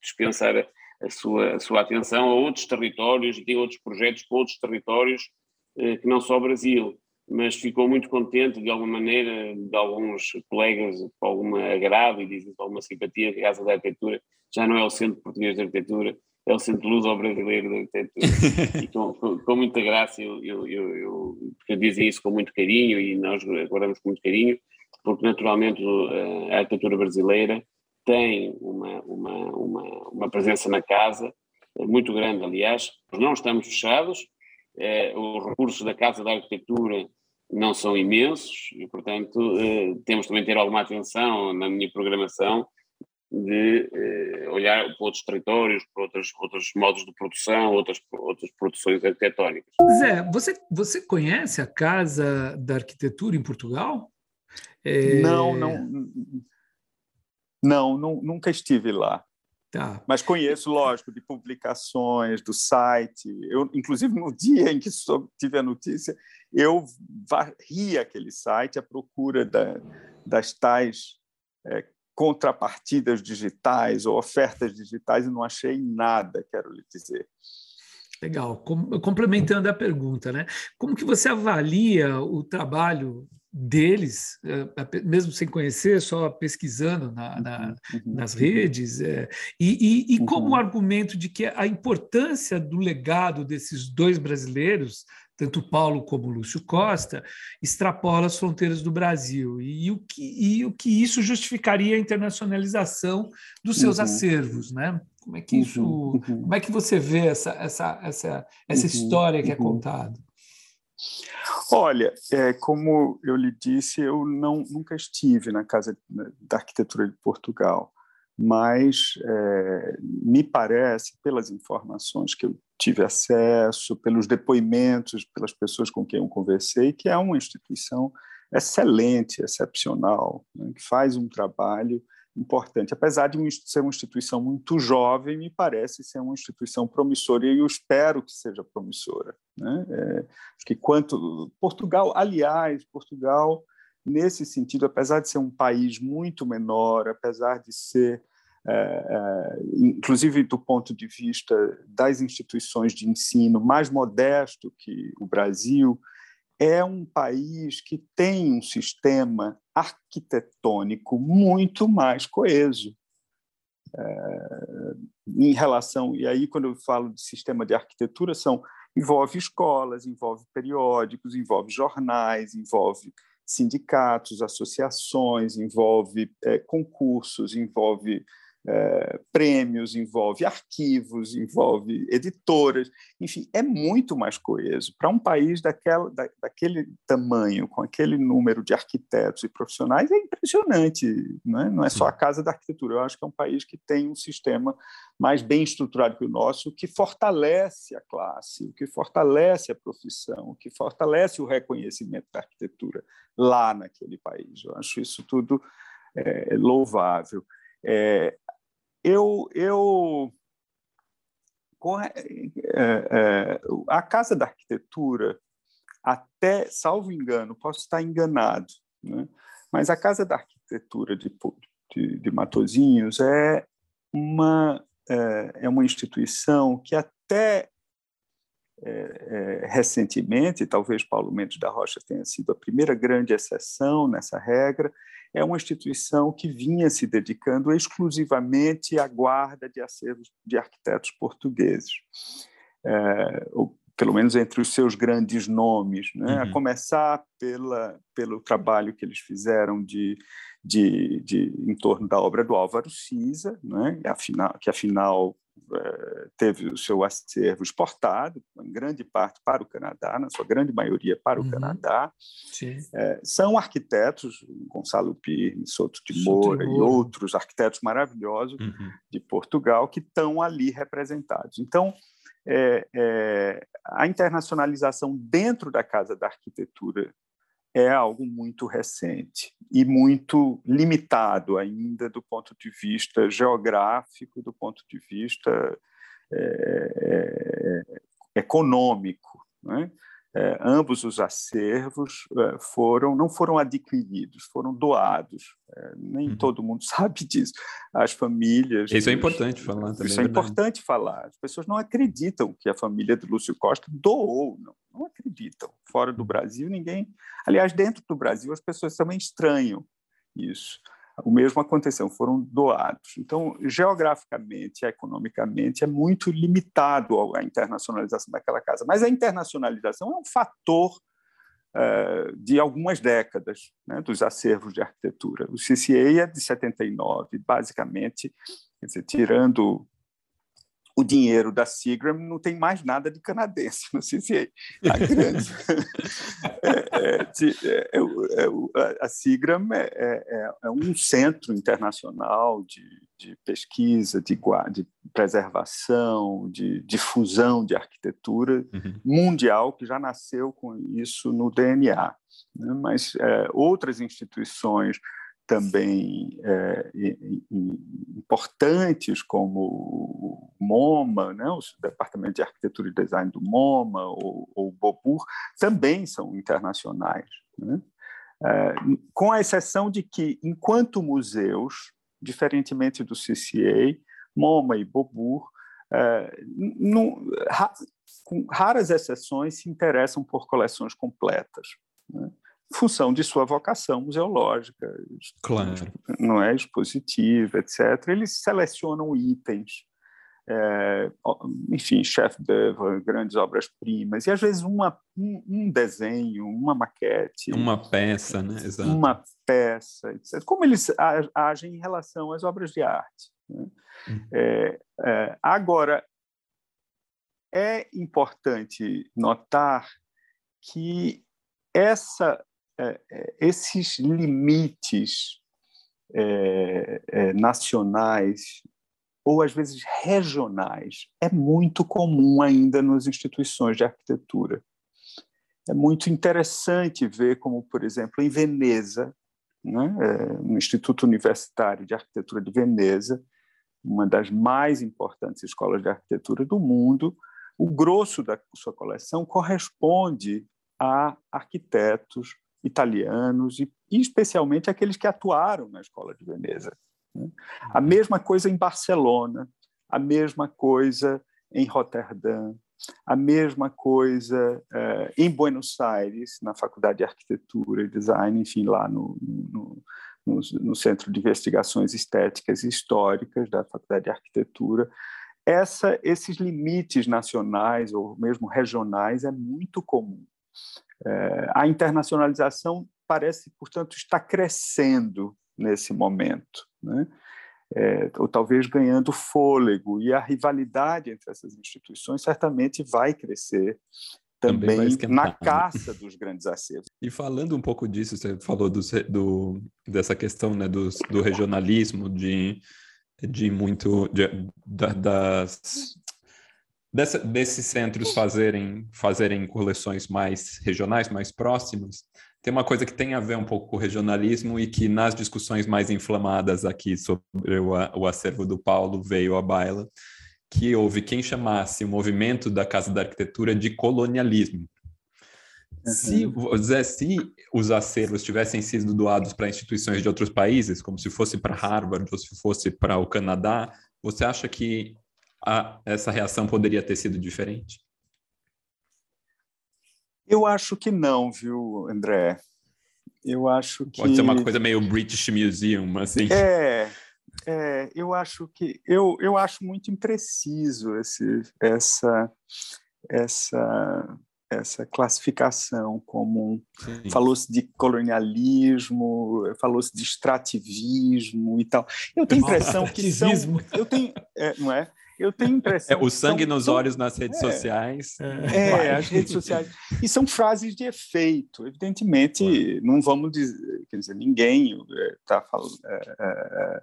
dispensar a sua, a sua atenção a outros territórios e tem outros projetos para outros territórios eh, que não só o Brasil. Mas ficou muito contente de alguma maneira, de alguns colegas com alguma agrado e dizem com alguma simpatia que a Casa da Arquitetura já não é o Centro Português de Arquitetura, é o Centro Luso-Brasileiro de Arquitetura. e com, com, com, muita graça, eu, eu, eu, eu, eu dizem isso com muito carinho e nós guardamos com muito carinho, porque naturalmente a arquitetura brasileira tem uma, uma, uma, uma presença na casa, muito grande, aliás. Não estamos fechados, é, os recursos da Casa da Arquitetura não são imensos e, portanto, eh, temos também de ter alguma atenção na minha programação de eh, olhar para outros territórios, para outros, outros modos de produção, outras, outras produções arquitetónicas. Zé, você, você conhece a Casa da Arquitetura em Portugal? É... Não, não, não, não, nunca estive lá. Tá. Mas conheço, lógico, de publicações, do site. Eu, inclusive, no dia em que tive a notícia, eu varri aquele site à procura da, das tais é, contrapartidas digitais ou ofertas digitais e não achei nada, quero lhe dizer. Legal. complementando a pergunta, né? Como que você avalia o trabalho deles, é, mesmo sem conhecer, só pesquisando na, na, uhum. uhum. nas redes, é, e, e, e como uhum. argumento de que a importância do legado desses dois brasileiros, tanto Paulo como Lúcio Costa, extrapola as fronteiras do Brasil, e o que, e o que isso justificaria a internacionalização dos seus uhum. acervos, né? Como é que uhum. isso, como é que você vê essa, essa, essa, essa história que é contada? Olha, é, como eu lhe disse, eu não, nunca estive na Casa da Arquitetura de Portugal, mas é, me parece, pelas informações que eu tive acesso, pelos depoimentos, pelas pessoas com quem eu conversei, que é uma instituição excelente, excepcional, né, que faz um trabalho importante. Apesar de ser uma instituição muito jovem, me parece ser uma instituição promissora e eu espero que seja promissora. Né? É, acho que quanto Portugal, aliás, Portugal nesse sentido, apesar de ser um país muito menor, apesar de ser inclusive do ponto de vista das instituições de ensino mais modesto que o Brasil, é um país que tem um sistema arquitetônico muito mais coeso. É, em relação e aí quando eu falo de sistema de arquitetura são envolve escolas envolve periódicos envolve jornais envolve sindicatos associações envolve é, concursos envolve é, prêmios, envolve arquivos, envolve editoras, enfim, é muito mais coeso. Para um país daquela, da, daquele tamanho, com aquele número de arquitetos e profissionais, é impressionante. Não é, não é só a Casa da Arquitetura, eu acho que é um país que tem um sistema mais bem estruturado que o nosso, que fortalece a classe, o que fortalece a profissão, o que fortalece o reconhecimento da arquitetura lá naquele país. Eu acho isso tudo é, louvável. É, eu, eu é, é, a Casa da Arquitetura, até, salvo engano, posso estar enganado, né? mas a Casa da Arquitetura de, de, de Matozinhos é uma, é, é uma instituição que até é, é, recentemente, talvez Paulo Mendes da Rocha tenha sido a primeira grande exceção nessa regra, é uma instituição que vinha se dedicando exclusivamente à guarda de acervos de arquitetos portugueses. É, ou, pelo menos entre os seus grandes nomes, né? uhum. a começar pela, pelo trabalho que eles fizeram de, de, de, em torno da obra do Álvaro Siza, né? afinal, que afinal teve o seu acervo exportado, em grande parte para o Canadá, na sua grande maioria para o uhum. Canadá. É, são arquitetos, Gonçalo Pires, Souto de Moura e outros arquitetos maravilhosos uhum. de Portugal que estão ali representados. Então, é, é, a internacionalização dentro da Casa da Arquitetura é algo muito recente e muito limitado ainda do ponto de vista geográfico, do ponto de vista é, é, econômico. Né? É, ambos os acervos é, foram não foram adquiridos, foram doados. É, nem uhum. todo mundo sabe disso. As famílias. Isso é importante falar também. Isso é, importante falar. As pessoas não acreditam que a família de Lúcio Costa doou, não, não acreditam. Fora do uhum. Brasil, ninguém. Aliás, dentro do Brasil, as pessoas também estranham isso. O mesmo aconteceu, foram doados. Então, geograficamente, economicamente, é muito limitado a internacionalização daquela casa. Mas a internacionalização é um fator uh, de algumas décadas né, dos acervos de arquitetura. O CCA é de 79, basicamente, dizer, tirando o dinheiro da Seagram não tem mais nada de canadense, não sei se é a grande. é, é, é, a Seagram é, um centro internacional de, de pesquisa, de, de, preservação, de difusão de arquitetura uhum. mundial, que já nasceu com isso no DNA. Né? Mas outras instituições também é, importantes, como o MoMA, né, o Departamento de Arquitetura e Design do MoMA, ou, o BOBUR, também são internacionais. Né? É, com a exceção de que, enquanto museus, diferentemente do CCA, MoMA e BOBUR, é, ra, com raras exceções, se interessam por coleções completas. Né? Função de sua vocação museológica, claro. não é expositiva, etc. Eles selecionam itens, é, enfim, chef d'œuvre, grandes obras-primas, e às vezes uma, um, um, desenho, uma maquete. Uma peça, né? Exato. Uma peça, etc. Como eles agem em relação às obras de arte. Né? Uhum. É, é, agora, é importante notar que essa, esses limites é, é, nacionais ou às vezes regionais é muito comum ainda nas instituições de arquitetura. É muito interessante ver como, por exemplo, em Veneza, né, é, no Instituto Universitário de Arquitetura de Veneza, uma das mais importantes escolas de arquitetura do mundo, o grosso da sua coleção corresponde a arquitetos italianos e, e especialmente aqueles que atuaram na escola de Veneza. Né? A mesma coisa em Barcelona, a mesma coisa em Roterdã, a mesma coisa uh, em Buenos Aires, na Faculdade de Arquitetura e Design, enfim, lá no, no, no, no Centro de Investigações Estéticas e Históricas da Faculdade de Arquitetura. Essa, esses limites nacionais ou mesmo regionais é muito comum. Uh, a internacionalização parece, portanto, estar crescendo nesse momento. Né? é, ou talvez ganhando fôlego, e a rivalidade entre essas instituições certamente vai crescer também, também na caça dos grandes acervos. E falando um pouco disso, você falou do, do dessa questão né, do, do regionalismo, de, de muito de, das dessa, desses centros fazerem fazerem coleções mais regionais, mais próximas tem uma coisa que tem a ver um pouco com o regionalismo e que nas discussões mais inflamadas aqui sobre o, o acervo do Paulo veio à baila, que houve quem chamasse o movimento da Casa da Arquitetura de colonialismo. Uhum. Se, se os acervos tivessem sido doados para instituições de outros países, como se fosse para Harvard ou se fosse para o Canadá, você acha que a, essa reação poderia ter sido diferente? Eu acho que não, viu, André? Eu acho que. Pode ser uma coisa meio British Museum, assim. É, é eu acho que. Eu, eu acho muito impreciso esse, essa, essa, essa classificação como. Falou-se de colonialismo, falou-se de extrativismo e tal. Eu tenho a impressão que são. Eu tenho, é, não é? Eu tenho impressão. É, o sangue são, nos são, olhos nas redes é, sociais. É, é as redes sociais. E são frases de efeito. Evidentemente, não vamos dizer, quer dizer, ninguém está é, falando. É,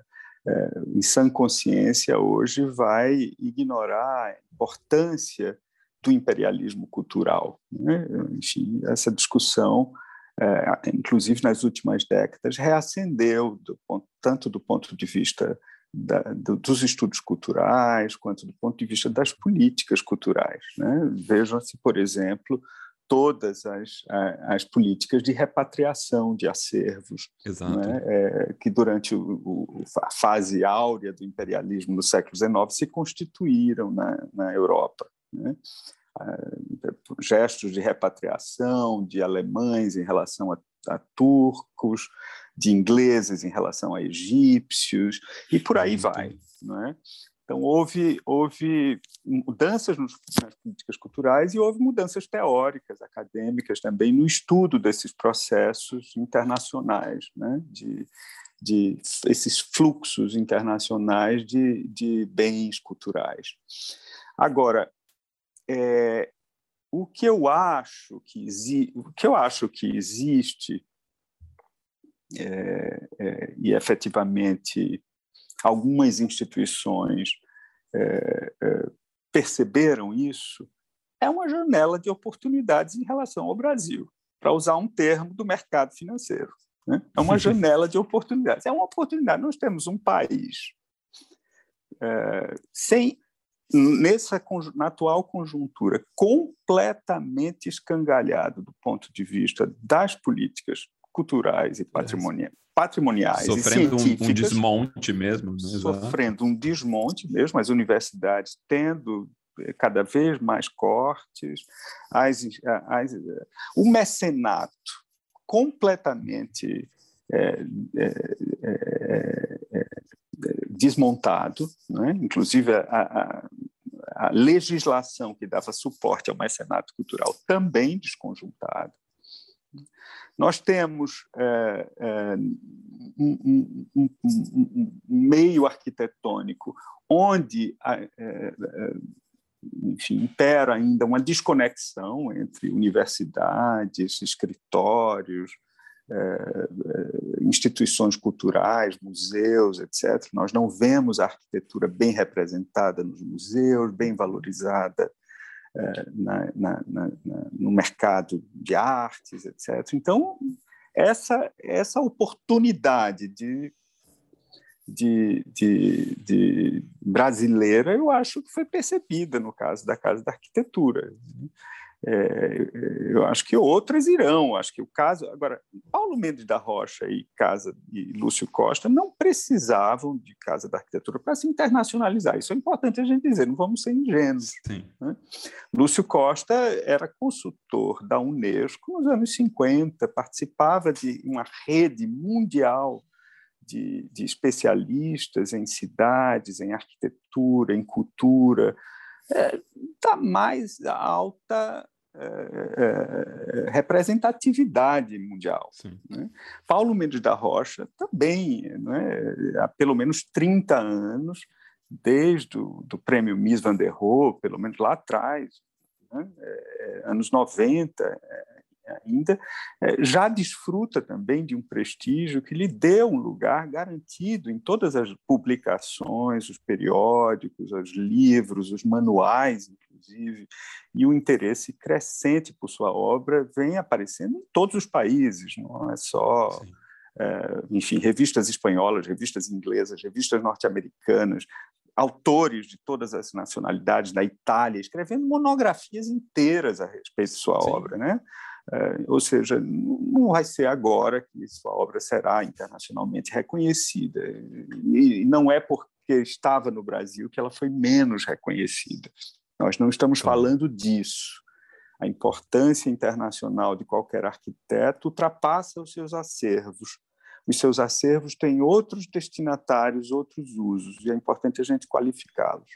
é, em sã consciência hoje vai ignorar a importância do imperialismo cultural. Né? Enfim, essa discussão, é, inclusive nas últimas décadas, reacendeu, do ponto, tanto do ponto de vista da, do, dos estudos culturais, quanto do ponto de vista das políticas culturais. Né? Vejam-se, por exemplo, todas as, as políticas de repatriação de acervos, né? é, que durante o, o, a fase áurea do imperialismo do século XIX se constituíram na, na Europa. Né? gestos de repatriação de alemães em relação a, a turcos, de ingleses em relação a egípcios, e por aí vai. Não é? Então, houve, houve mudanças nas políticas culturais e houve mudanças teóricas, acadêmicas também, no estudo desses processos internacionais, né? de, de esses fluxos internacionais de, de bens culturais. Agora, é, o que eu acho que, o que, eu acho que existe é, é, e efetivamente algumas instituições é, é, perceberam isso, é uma janela de oportunidades em relação ao Brasil, para usar um termo do mercado financeiro. Né? É uma janela de oportunidades. É uma oportunidade. Nós temos um país é, sem nessa na atual conjuntura completamente escangalhado do ponto de vista das políticas culturais e patrimoniais, patrimoniais sofrendo e um, um, desmonte mesmo, né? sofrendo um desmonte mesmo, as universidades tendo eh, cada vez mais cortes, as, as, o mecenato completamente é, é, é, desmontado, né? inclusive a, a, a, legislação que dava suporte ao mecenato cultural também desconjuntada. Nós temos é, é, um, um, um, meio arquitetônico onde é, enfim, impera ainda uma desconexão entre universidades, escritórios, instituições culturais, museus, etc. Nós não vemos a arquitetura bem representada nos museus, bem valorizada na, na, na, no mercado de artes, etc. Então, essa, essa oportunidade de, de, de, de brasileira, eu acho que foi percebida no caso da Casa da Arquitetura. É, eu acho que outras irão. Acho que o caso. Agora, Paulo Mendes da Rocha e Casa e Lúcio Costa não precisavam de Casa da Arquitetura para se internacionalizar. Isso é importante a gente dizer, não vamos ser ingênuos. Né? Lúcio Costa era consultor da Unesco nos anos 50, participava de uma rede mundial de, de especialistas em cidades, em arquitetura, em cultura é, da mais alta é, é, representatividade mundial. Né? Paulo Mendes da Rocha também, né, há pelo menos 30 anos, desde o do prêmio Miss Van der Rohe, pelo menos lá atrás, né, é, anos 90, ainda, eh, já desfruta também de um prestígio que lhe deu um lugar garantido em todas as publicações, os periódicos, os livros, os manuais, inclusive, e o interesse crescente por sua obra vem aparecendo em todos os países, não é só. É, enfim, revistas espanholas, revistas inglesas, revistas norte-americanas, autores de todas as nacionalidades da Itália escrevendo monografias inteiras a respeito de sua Sim. obra, né? É, ou seja, não vai ser agora que sua obra será internacionalmente reconhecida. E não é porque estava no Brasil que ela foi menos reconhecida. Nós não estamos falando disso. A importância internacional de qualquer arquiteto ultrapassa os seus acervos. Os seus acervos têm outros destinatários, outros usos, e é importante a gente qualificá-los.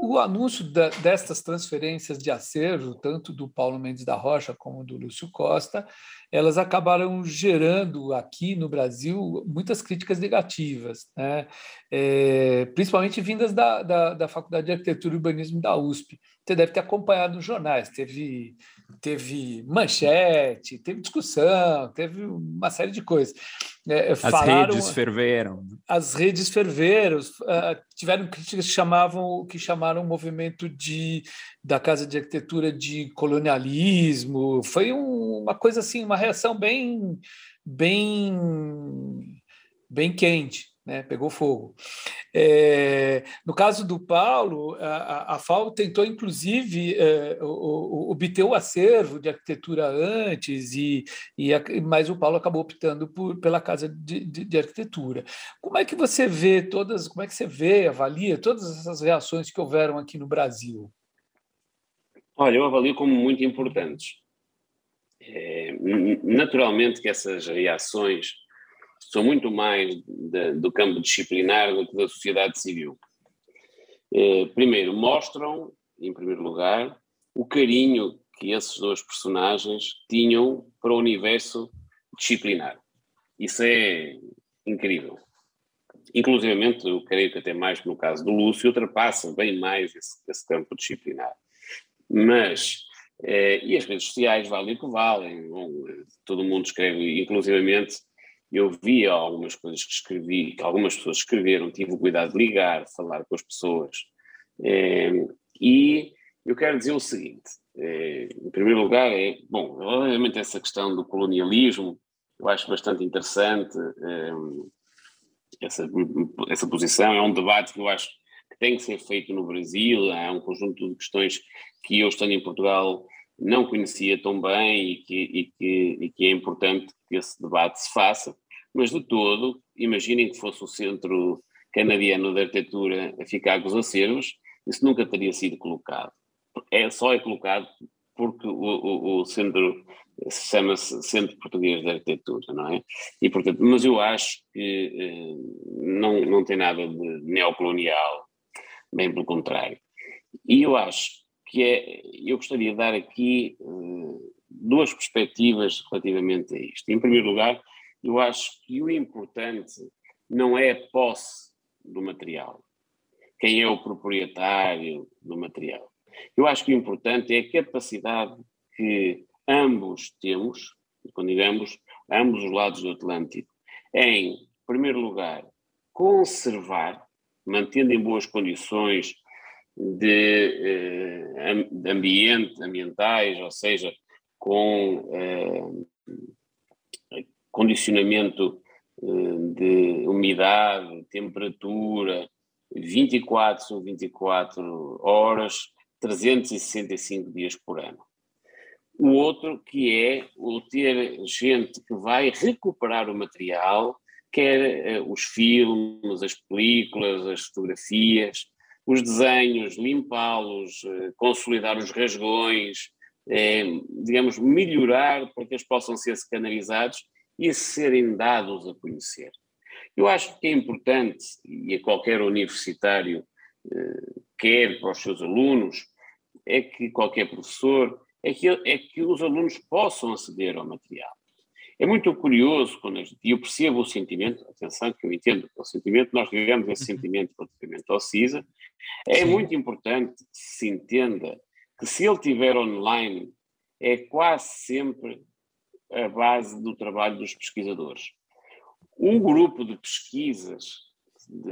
O anúncio da, destas transferências de acervo, tanto do Paulo Mendes da Rocha como do Lúcio Costa, elas acabaram gerando aqui no Brasil muitas críticas negativas, né? É, principalmente vindas da, da, da Faculdade de Arquitetura e Urbanismo da USP. Você deve ter acompanhado nos jornais, teve, teve manchete, teve discussão, teve uma série de coisas. É, as falaram, redes ferveram. As redes ferveram, uh, tiveram críticas que chamavam que chamaram o movimento de da casa de arquitetura de colonialismo. Foi um, uma coisa assim, uma reação bem bem bem quente né? pegou fogo. É, no caso do Paulo, a, a FAO tentou, inclusive, é, obter o acervo de arquitetura antes, e, e mas o Paulo acabou optando por, pela Casa de, de, de, Arquitetura. Como é que você vê todas, como é que você vê, avalia todas essas reações que houveram aqui no Brasil? Olha, eu avalio como muito importantes. É, naturalmente que essas reações são muito mais de, do campo disciplinar do que da sociedade civil. Eh, primeiro, mostram, em primeiro lugar, o carinho que esses dois personagens tinham para o universo disciplinar. Isso é incrível. Inclusive, eu creio que até mais no caso do Lúcio, ultrapassa bem mais esse, esse campo disciplinar. Mas, eh, e as redes sociais valem o que valem, bom, todo mundo escreve, inclusivamente, eu vi algumas coisas que escrevi, que algumas pessoas escreveram, tive o cuidado de ligar, falar com as pessoas. É, e eu quero dizer o seguinte: é, em primeiro lugar, é, bom, obviamente essa questão do colonialismo, eu acho bastante interessante é, essa, essa posição, é um debate que eu acho que tem que ser feito no Brasil, há um conjunto de questões que eu estando em Portugal não conhecia tão bem e que, e que, e que é importante que esse debate se faça, mas de todo, imaginem que fosse o Centro Canadiano de Arquitetura a ficar com os acervos, isso nunca teria sido colocado. É, só é colocado porque o, o, o centro chama-se Centro Português de Arquitetura, não é? E, portanto, mas eu acho que eh, não, não tem nada de neocolonial, bem pelo contrário. E eu acho que é, eu gostaria de dar aqui eh, duas perspectivas relativamente a isto. Em primeiro lugar, eu acho que o importante não é a posse do material, quem é o proprietário do material. Eu acho que o importante é a capacidade que ambos temos, quando digamos ambos os lados do Atlântico, em primeiro lugar, conservar, mantendo em boas condições de, eh, ambiente, ambientais, ou seja, com eh, condicionamento eh, de umidade, temperatura, 24 sobre 24 horas, 365 dias por ano. O outro que é o ter gente que vai recuperar o material, quer uh, os filmes, as películas, as fotografias, os desenhos, limpá-los, uh, consolidar os rasgões, eh, digamos, melhorar para que eles possam ser canalizados e serem dados a conhecer. Eu acho que é importante, e a qualquer universitário quer para os seus alunos, é que qualquer professor, é que, é que os alunos possam aceder ao material. É muito curioso quando gente, e eu percebo o sentimento, atenção que eu entendo o sentimento, nós vivemos esse uhum. sentimento relativamente ao CISA, é muito importante que se entenda que se ele estiver online, é quase sempre a base do trabalho dos pesquisadores. Um grupo de pesquisas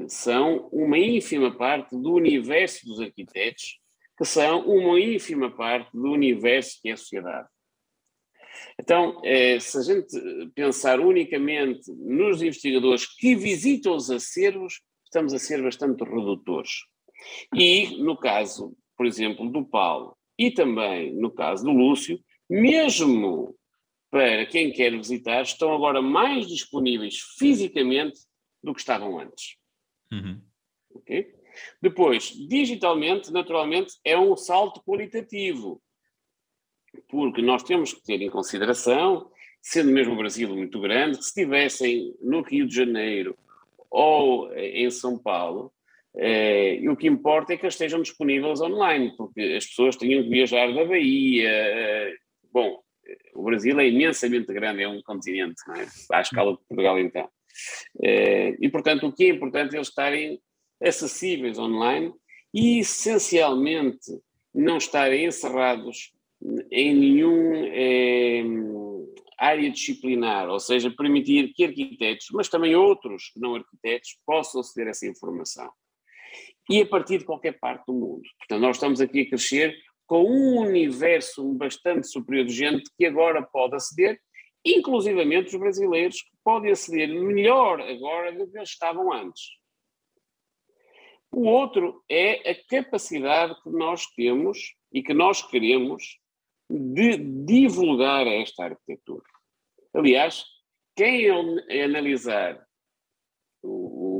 são uma ínfima parte do universo dos arquitetos que são uma ínfima parte do universo que é a sociedade. Então, eh, se a gente pensar unicamente nos investigadores que visitam os acervos, estamos a ser bastante redutores. E, no caso, por exemplo, do Paulo e também no caso do Lúcio, mesmo para quem quer visitar, estão agora mais disponíveis fisicamente do que estavam antes. Uhum. Okay? Depois, digitalmente, naturalmente, é um salto qualitativo, porque nós temos que ter em consideração, sendo mesmo o Brasil muito grande, que se estivessem no Rio de Janeiro ou em São Paulo, eh, o que importa é que eles estejam disponíveis online, porque as pessoas tinham que viajar da Bahia. Eh, bom, o Brasil é imensamente grande, é um continente, não é? à escala de Portugal, então. Eh, e, portanto, o que é importante é eles estarem acessíveis online e, essencialmente, não estarem encerrados em nenhum área disciplinar, ou seja, permitir que arquitetos, mas também outros não arquitetos, possam aceder a essa informação. E a partir de qualquer parte do mundo. Portanto, nós estamos aqui a crescer com um universo bastante superior de gente que agora pode aceder, inclusivamente os brasileiros, que podem aceder melhor agora do que eles estavam antes. O outro é a capacidade que nós temos e que nós queremos de divulgar esta arquitetura. Aliás, quem analisar o,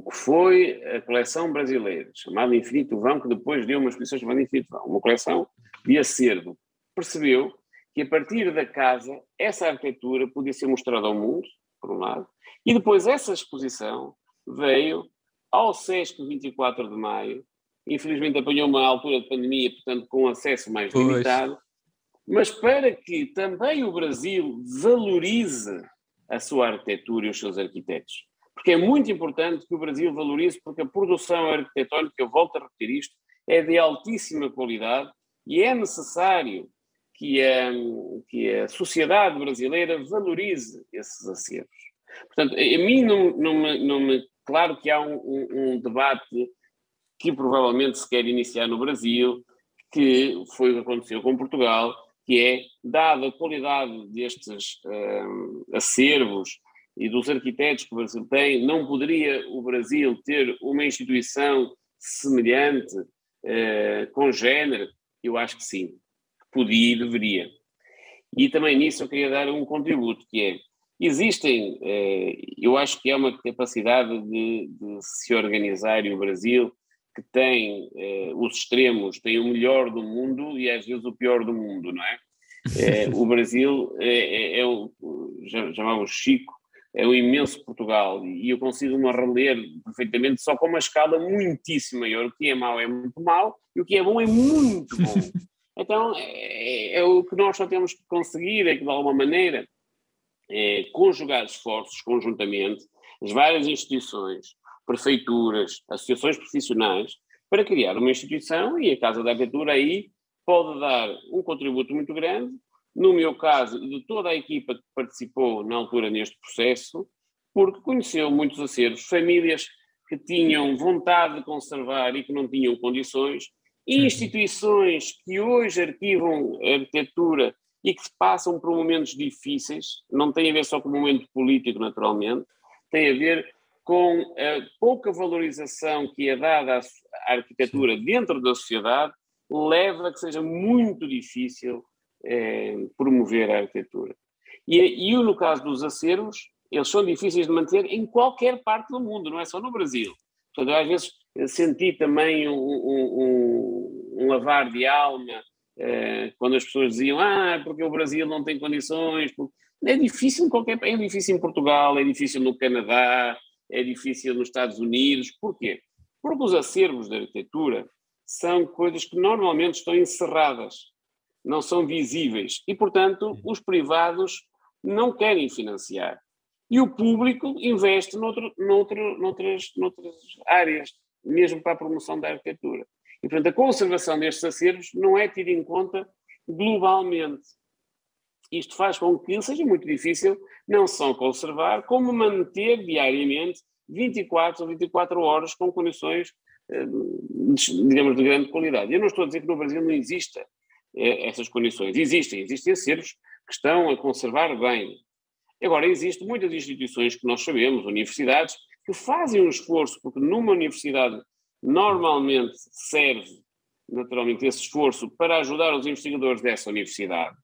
que foi a coleção brasileira, chamada Infinito Vão, que depois deu uma exposição chamada Infinito Vão, uma coleção de acervo, percebeu que a partir da casa essa arquitetura podia ser mostrada ao mundo, por um lado, e depois essa exposição veio ao SESC 24 de maio, infelizmente apanhou uma altura de pandemia, portanto com acesso mais pois. limitado, mas para que também o Brasil valorize a sua arquitetura e os seus arquitetos. Porque é muito importante que o Brasil valorize, porque a produção arquitetónica, eu volto a repetir isto, é de altíssima qualidade e é necessário que a, que a sociedade brasileira valorize esses acervos. Portanto, a mim não, não, me, não me Claro que há um, um, debate que provavelmente se quer iniciar no Brasil, que foi o que aconteceu com Portugal, que é, dada a qualidade destes um, acervos e dos arquitetos que o Brasil tem, não poderia o Brasil ter uma instituição semelhante, com género? Eu acho que sim, podia e deveria. E também nisso eu queria dar um contributo, que é, Existem, eh, eu acho que é uma capacidade de, de se organizar e o Brasil que tem eh, os extremos, tem o melhor do mundo e às vezes o pior do mundo, não é? é o Brasil é, é, é o, chamamos Chico, é o imenso Portugal e eu consigo me reler perfeitamente só com uma escala muitíssimo maior. O que é mau é muito mau e o que é bom é muito bom. Então é, é o que nós só temos que conseguir, é que de alguma maneira é, conjugar esforços conjuntamente, as várias instituições, prefeituras, associações profissionais, para criar uma instituição e a Casa da Arquitetura aí pode dar um contributo muito grande. No meu caso, de toda a equipa que participou na altura neste processo, porque conheceu muitos acervos, famílias que tinham vontade de conservar e que não tinham condições, e instituições que hoje arquivam a arquitetura e que passam por momentos difíceis, não tem a ver só com o momento político, naturalmente, tem a ver com a pouca valorização que é dada à arquitetura dentro da sociedade, leva a que seja muito difícil promover a arquitetura. E, e no caso dos acervos, eles são difíceis de manter em qualquer parte do mundo, não é só no Brasil. Portanto, às vezes senti também um, um, um, lavar de alma eh, quando as pessoas diziam ah, porque o Brasil não tem condições. É difícil em qualquer é difícil em Portugal, é difícil no Canadá, é difícil nos Estados Unidos. Porquê? Porque os acervos da arquitetura são coisas que normalmente estão encerradas, não são visíveis e, portanto, os privados não querem financiar. E o público investe noutro, noutro, noutras, noutras áreas, mesmo para a promoção da arquitetura. E, portanto, a conservação destes acervos não é tida em conta globalmente. Isto faz com que seja muito difícil não só conservar, como manter diariamente 24 ou 24 horas com condições, eh, digamos, de grande qualidade. Eu não estou a dizer que no Brasil não exista essas condições. Existem, existem acervos que estão a conservar bem. Agora, existem muitas instituições que nós sabemos, universidades, que fazem um esforço, porque numa universidade normalmente serve, naturalmente, esse esforço para ajudar os investigadores dessa universidade,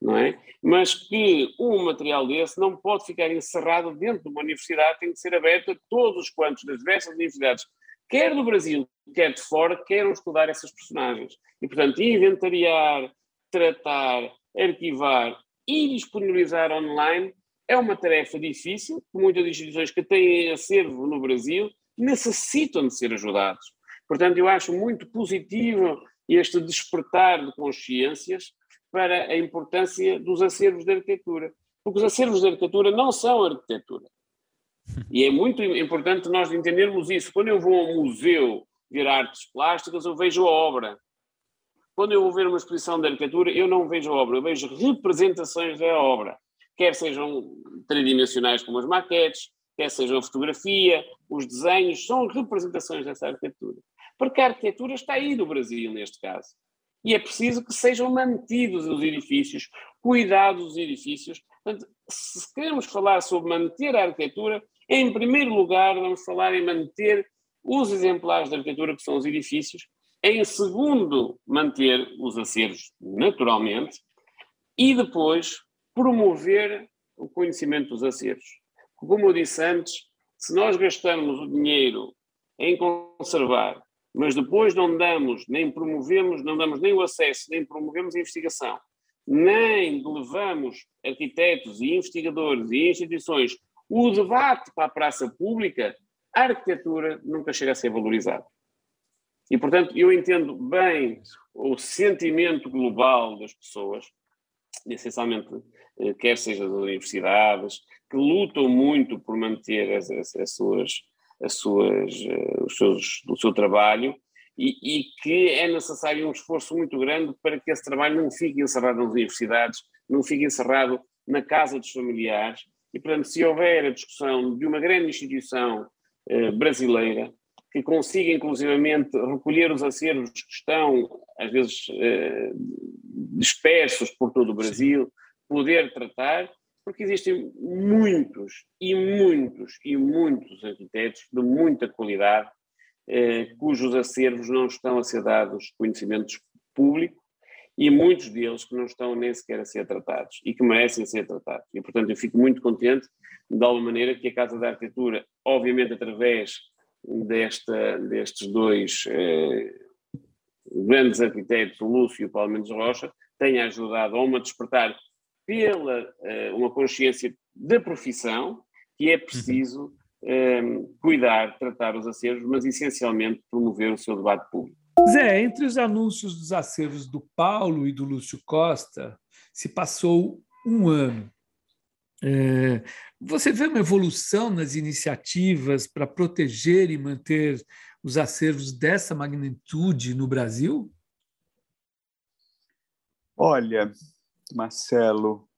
não é? Mas que um material desse não pode ficar encerrado dentro de uma universidade, tem que ser aberto a todos os quantos das diversas universidades, quer do Brasil, quer de fora, queiram estudar essas personagens. E, portanto, inventariar, tratar, arquivar e disponibilizar online é uma tarefa difícil, muitas instituições que têm acervo no Brasil necessitam de ser ajudados. Portanto, eu acho muito positivo este despertar de consciências para a importância dos acervos de arquitetura. Porque os acervos de arquitetura não são arquitetura. E é muito importante nós entendermos isso. Quando eu vou a um museu ver artes plásticas, eu vejo a obra. Quando eu vou ver uma exposição de arquitetura, eu não vejo a obra, eu vejo representações da obra. Quer sejam tridimensionais como as maquetes, quer sejam a fotografia, os desenhos, são representações dessa arquitetura. Porque a arquitetura está aí no Brasil, neste caso. E é preciso que sejam mantidos os edifícios, cuidados os edifícios. Portanto, se queremos falar sobre manter a arquitetura, em primeiro lugar, vamos falar em manter os exemplares da arquitetura, que são os edifícios. Em segundo, manter os acervos, naturalmente. E depois, promover o conhecimento dos acervos. Como eu disse antes, se nós gastamos o dinheiro em conservar, mas depois não damos, nem promovemos, não damos nem o acesso, nem promovemos a investigação, nem levamos arquitetos e investigadores e instituições o debate para a praça pública, a arquitetura nunca chega a ser valorizada. E, portanto, eu entendo bem o sentimento global das pessoas, essencialmente, eh, quer seja das universidades, que lutam muito por manter as, as, as suas, as suas, uh, os seus, o seu trabalho e, e, que é necessário um esforço muito grande para que esse trabalho não fique encerrado nas universidades, não fique encerrado na casa dos familiares. E, portanto, se houver a discussão de uma grande instituição uh, brasileira que consiga, inclusivamente, recolher os acervos que estão, às vezes, uh, dispersos por todo o Brasil, poder tratar, porque existem muitos e muitos e muitos arquitetos de muita qualidade eh, cujos acervos não estão a ser dados conhecimentos públicos e muitos deles que não estão nem sequer a ser tratados e que merecem ser tratados. E, portanto, eu fico muito contente de alguma maneira que a Casa da Arquitetura, obviamente através desta, destes dois eh, grandes arquitetos, o Lúcio e o Paulo Mendes Rocha, tenha ajudado a uma despertar pela uh, uma consciência da profissão que é preciso um, ehm, cuidar, tratar os acervos, mas essencialmente promover o seu debate público. Zé, entre os anúncios dos acervos do Paulo e do Lúcio Costa, se passou um ano. É, você vê uma evolução nas iniciativas para proteger e manter os acervos dessa magnitude no Brasil? Olha, Marcelo,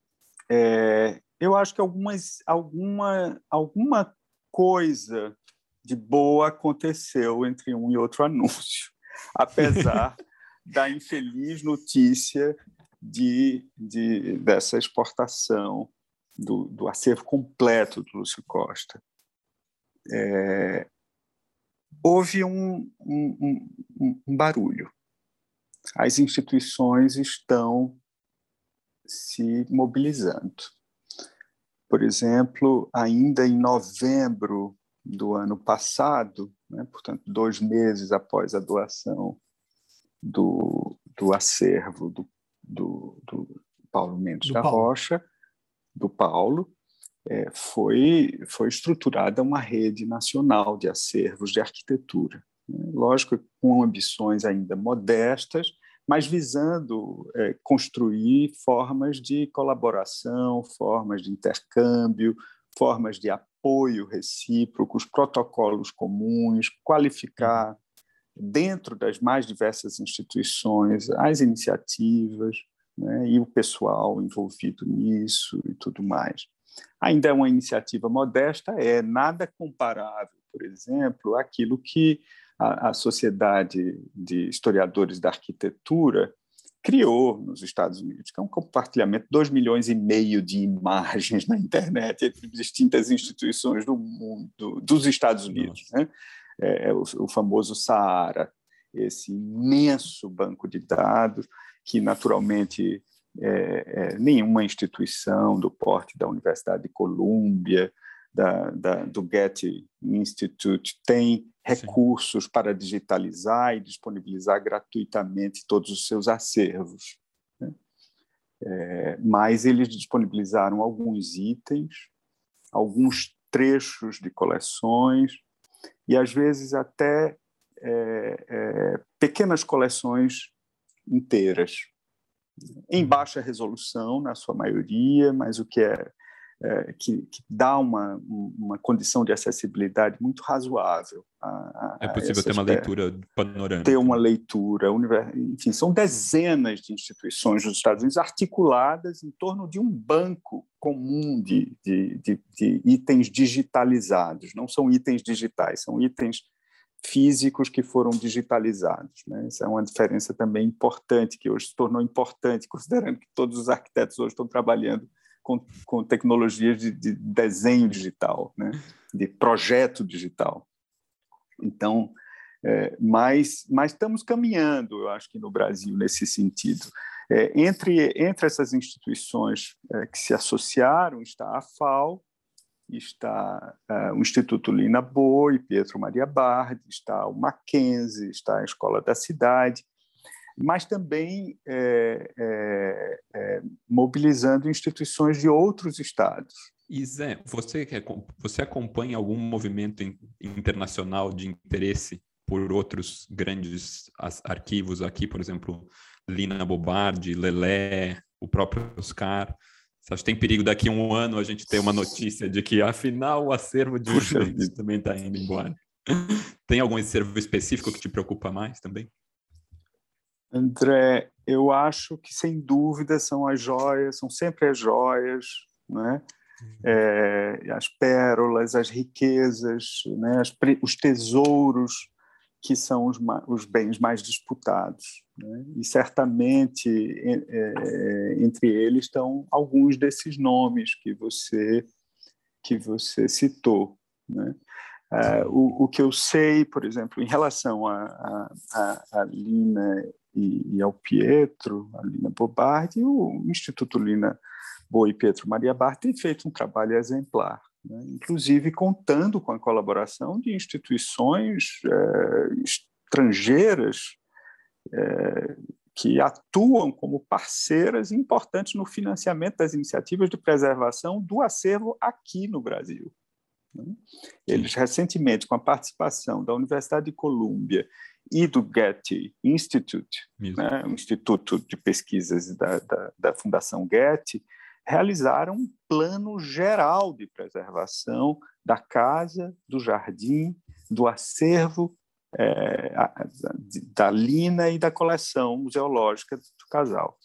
é, eu acho que algumas, alguma, alguma coisa de boa aconteceu entre um e outro anúncio, apesar da infeliz notícia de, de, dessa exportação do, do acervo completo do Lúcio Costa. É, houve um, um, um, um barulho. As instituições estão se mobilizando. Por exemplo, ainda em novembro do ano passado, né, portanto, dois meses após a doação do, do acervo do, do, do Paulo Mendes do da Paulo. Rocha, do Paulo, é, foi, foi estruturada uma rede nacional de acervos de arquitetura. Né? Lógico, com ambições ainda modestas, mas visando é, construir formas de colaboração, formas de intercâmbio, formas de apoio recíproco, os protocolos comuns, qualificar dentro das mais diversas instituições as iniciativas né, e o pessoal envolvido nisso e tudo mais. Ainda é uma iniciativa modesta, é nada comparável, por exemplo, àquilo que a, a Sociedade de Historiadores da Arquitetura criou nos Estados Unidos, que é um compartilhamento de 2 milhões e meio de imagens na internet entre distintas instituições do mundo, dos Estados Unidos. Né? É, é o, o, famoso Saara, esse imenso banco de dados que, naturalmente, é, é, nenhuma instituição do porte da Universidade de Colômbia, da, da, do Getty Institute tem recursos Sim. para digitalizar e disponibilizar gratuitamente todos os seus acervos. Né? É, mas eles disponibilizaram alguns itens, alguns trechos de coleções e, às vezes, até é, é, pequenas coleções inteiras, em uhum. baixa resolução, na sua maioria, mas o que é é, que, que, dá uma, uma condição de acessibilidade muito razoável. A, a, é possível ter uma leitura panorâmica. Ter uma leitura, enfim, são dezenas de instituições dos Estados Unidos articuladas em torno de um banco comum de, de, de, de itens digitalizados. Não são itens digitais, são itens físicos que foram digitalizados. Né? Essa é uma diferença também importante, que hoje se tornou importante, considerando que todos os arquitetos hoje estão trabalhando com, com tecnologias de, de, desenho digital, né? de projeto digital. Então, é, mas, mas estamos caminhando, eu acho que no Brasil, nesse sentido. É, entre, entre essas instituições é, que se associaram está a FAO, está é, o Instituto Lina Boi, Pietro Maria Bardi, está o Mackenzie, está a Escola da Cidade, mas também é, é, é, mobilizando instituições de outros estados. E Zé, você, você acompanha algum movimento internacional de interesse por outros grandes arquivos aqui, por exemplo, Lina Bobardi, Lelé, o próprio Oscar? Você acha que tem perigo daqui a um ano a gente ter uma notícia de que, afinal, o acervo de também está indo embora? Tem algum acervo específico que te preocupa mais também? André, eu acho que sem dúvida são as joias, são sempre as joias, né? É, as pérolas, as riquezas, né? As, os tesouros que são os, os bens mais disputados. Né? E certamente é, é, entre eles estão alguns desses nomes que você que você citou. Né? Uh, o, o, que eu sei, por exemplo, em relação a, a, a, a Lina e, e ao Pietro, a Lina Bobardi, o Instituto Lina Boa e Pietro Maria Bar tem feito um trabalho exemplar, né? inclusive contando com a colaboração de instituições é, estrangeiras é, que atuam como parceiras importantes no financiamento das iniciativas de preservação do acervo aqui no Brasil. Né? Eles recentemente, com a participação da Universidade de Colômbia e do Getty Institute, né, o Instituto de Pesquisas da, da, da, Fundação Getty, realizaram um plano geral de preservação da casa, do jardim, do acervo é, da Lina e da coleção museológica do casal.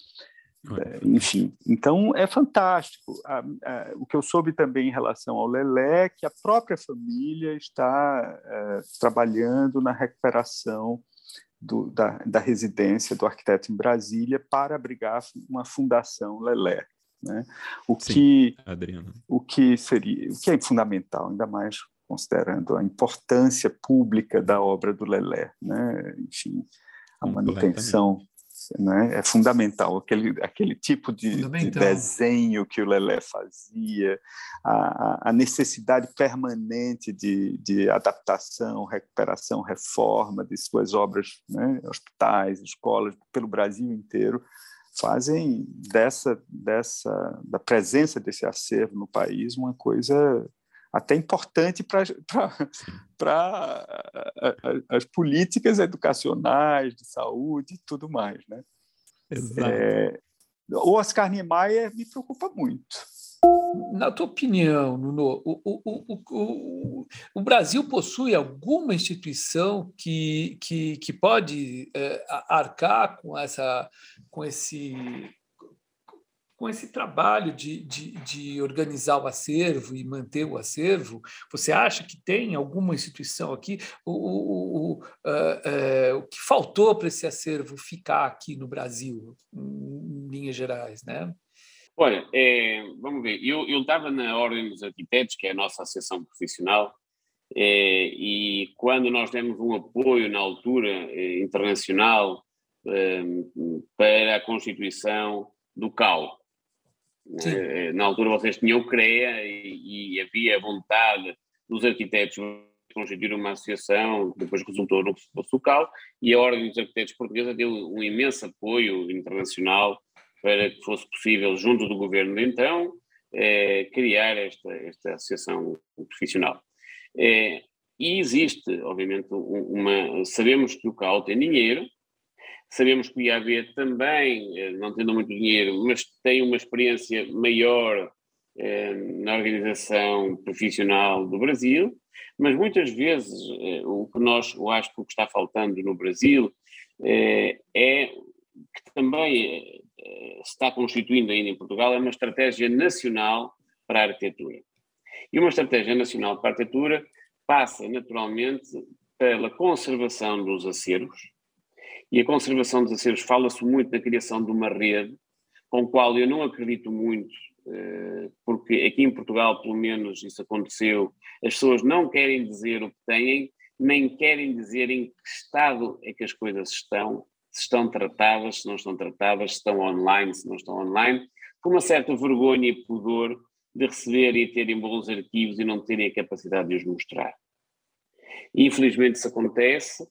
É, enfim, então é fantástico. A, a, o que eu soube também em relação ao Lelé é que a própria família está é, trabalhando na recuperação do, da, da, residência do arquiteto em Brasília para abrigar uma fundação Lelé. Né? O, Sim, que, Adriano. o que seria, o que é fundamental, ainda mais considerando a importância pública da obra do Lelé, né? enfim, a manutenção né? é fundamental. Aquele, aquele tipo de, de, desenho que o Lelé fazia, a, a necessidade permanente de, de, adaptação, recuperação, reforma de suas obras, né? hospitais, escolas, pelo Brasil inteiro, fazem dessa, dessa, da presença desse acervo no país uma coisa até importante para as políticas educacionais, de saúde e tudo mais. Né? Exato. É, o Oscar Niemeyer me preocupa muito. Na tua opinião, Nuno, o, o, o, o, Brasil possui alguma instituição que, que, que pode é, arcar com, essa, com esse com esse trabalho de, de, de, organizar o acervo e manter o acervo, você acha que tem alguma instituição aqui? O, o, o, uh, o que faltou para esse acervo ficar aqui no Brasil, em linhas gerais, né? Olha, é, vamos ver, eu, estava na Ordem dos Arquitetos, que é a nossa associação profissional, é, e quando nós demos um apoio na altura é, internacional para a constituição do CAU, eh, na altura vocês tinham o CREA e, e havia vontade dos arquitetos constituir uma associação, que depois resultou no Sucal, e a Ordem dos Arquitetos Portuguesa deu um imenso apoio internacional para que fosse possível, junto do governo de então, eh, criar esta, esta associação profissional. Eh, e existe, obviamente, uma. Sabemos que o CAL tem dinheiro, Sabemos que o IAB também, eh, não tendo muito dinheiro, mas tem uma experiência maior eh, na organização profissional do Brasil, mas muitas vezes eh, o que nós, eu acho que o que está faltando no Brasil é que também se está constituindo ainda em Portugal é uma estratégia nacional para a arquitetura. E uma estratégia nacional para a arquitetura passa naturalmente pela conservação dos acervos, e a conservação dos acervos fala-se muito da criação de uma rede, com a qual eu não acredito muito, eh, porque aqui em Portugal, pelo menos, isso aconteceu. As pessoas não querem dizer o que têm, nem querem dizer em que estado é que as coisas estão, se estão tratadas, se não estão tratadas, se estão online, se não estão online, com uma certa vergonha e pudor de receber e terem bons arquivos e não terem a capacidade de os mostrar. Infelizmente isso acontece,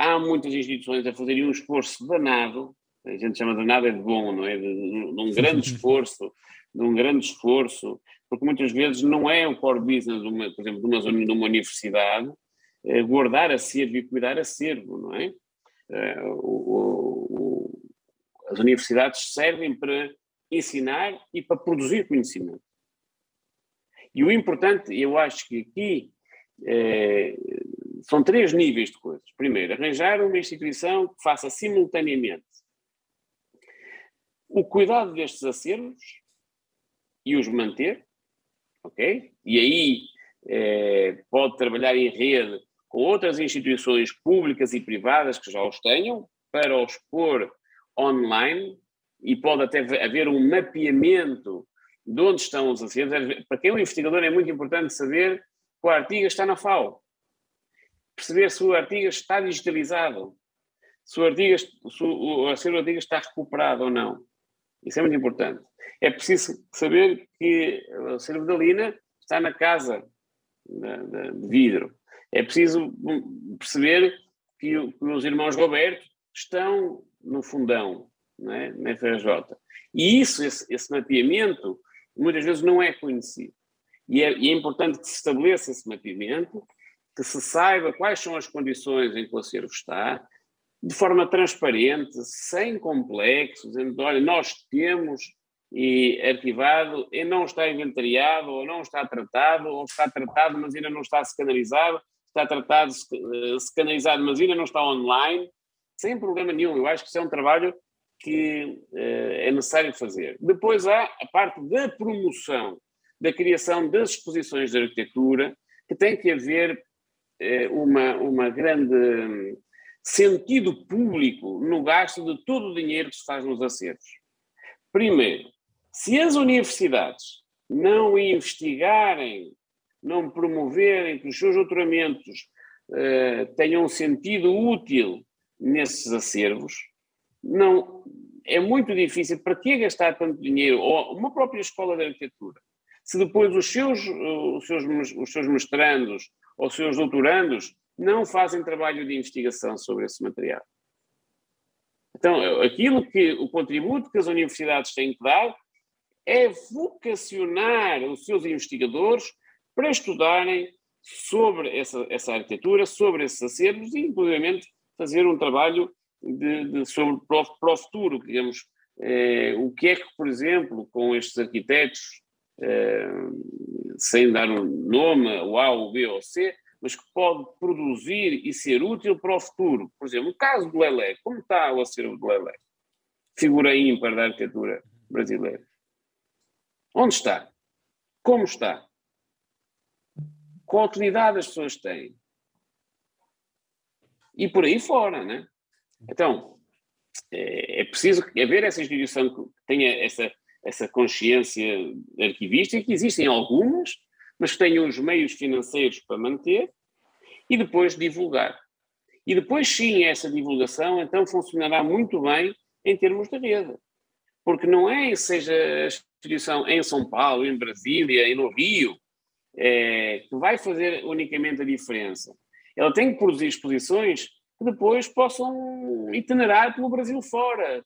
há muitas instituições a fazerem um esforço danado, a gente chama de nada é de bom, não é? De, de um grande esforço, de um grande esforço, porque muitas vezes não é o core business, uma, por exemplo, de uma, de uma universidade, é guardar acervo e cuidar acervo, não é? é o, o, as universidades servem para ensinar e para produzir conhecimento. E o importante, eu acho que aqui é, são três níveis de coisas. Primeiro, arranjar uma instituição que faça simultaneamente o cuidado destes acervos e os manter, ok? E aí é, pode trabalhar em rede com outras instituições públicas e privadas que já os tenham para os pôr online e pode até haver um mapeamento de onde estão os acervos. Para quem é um investigador é muito importante saber que o artigo está na FAO perceber se o artigo está digitalizado, se o artigo, se o acervo artigo está recuperado ou não. Isso é muito importante. É preciso saber que o acervo da Lina está na casa de vidro. É preciso perceber que, os irmãos Roberto estão no fundão, é? na FRJ. E isso, esse, esse, mapeamento, muitas vezes não é conhecido. E é, e é importante que se estabeleça esse mapeamento que se saiba quais são as condições em que o acervo está, de forma transparente, sem complexos, dizendo, olha, nós temos e arquivado e não está inventariado, ou não está tratado, ou está tratado, mas ainda não está scanalizado, está tratado, scanalizado, mas ainda não está online, sem problema nenhum. Eu acho que isso é um trabalho que é necessário fazer. Depois há a parte da promoção, da criação das exposições de arquitetura, que tem que haver uma, uma grande sentido público no gasto de todo o dinheiro que se faz nos acervos. Primeiro, se as universidades não investigarem, não promoverem que os seus doutoramentos eh, tenham um sentido útil nesses acervos, não é muito difícil. Para que gastar tanto dinheiro? Ou uma própria escola de arquitetura, se depois os seus, os seus, os seus mestrandos ou seus doutorandos não fazem trabalho de investigação sobre esse material. Então, aquilo que o contributo que as universidades têm que dar é vocacionar os seus investigadores para estudarem sobre essa, essa arquitetura, sobre esses acervos e, inclusive, fazer um trabalho de, de, sobre o, para o futuro, digamos, eh, o que é que, por exemplo, com estes arquitetos, eh, sem dar um nome, o A, o B ou C, mas que pode produzir e ser útil para o futuro. Por exemplo, o caso do Lelé, como está o acervo do Lelé? Figura ímpar da arquitetura brasileira. Onde está? Como está? Qual utilidade as pessoas têm? E por aí fora, né? Então, é, é preciso haver essa instituição que tenha essa, essa consciência arquivística, que existem algumas, mas que tenham os meios financeiros para manter e depois divulgar. E depois, sim, essa divulgação então funcionará muito bem em termos de rede. Porque não é, seja a instituição em São Paulo, em Brasília, e no Rio, é, que vai fazer unicamente a diferença. Ela tem que produzir exposições que depois possam itinerar pelo Brasil fora.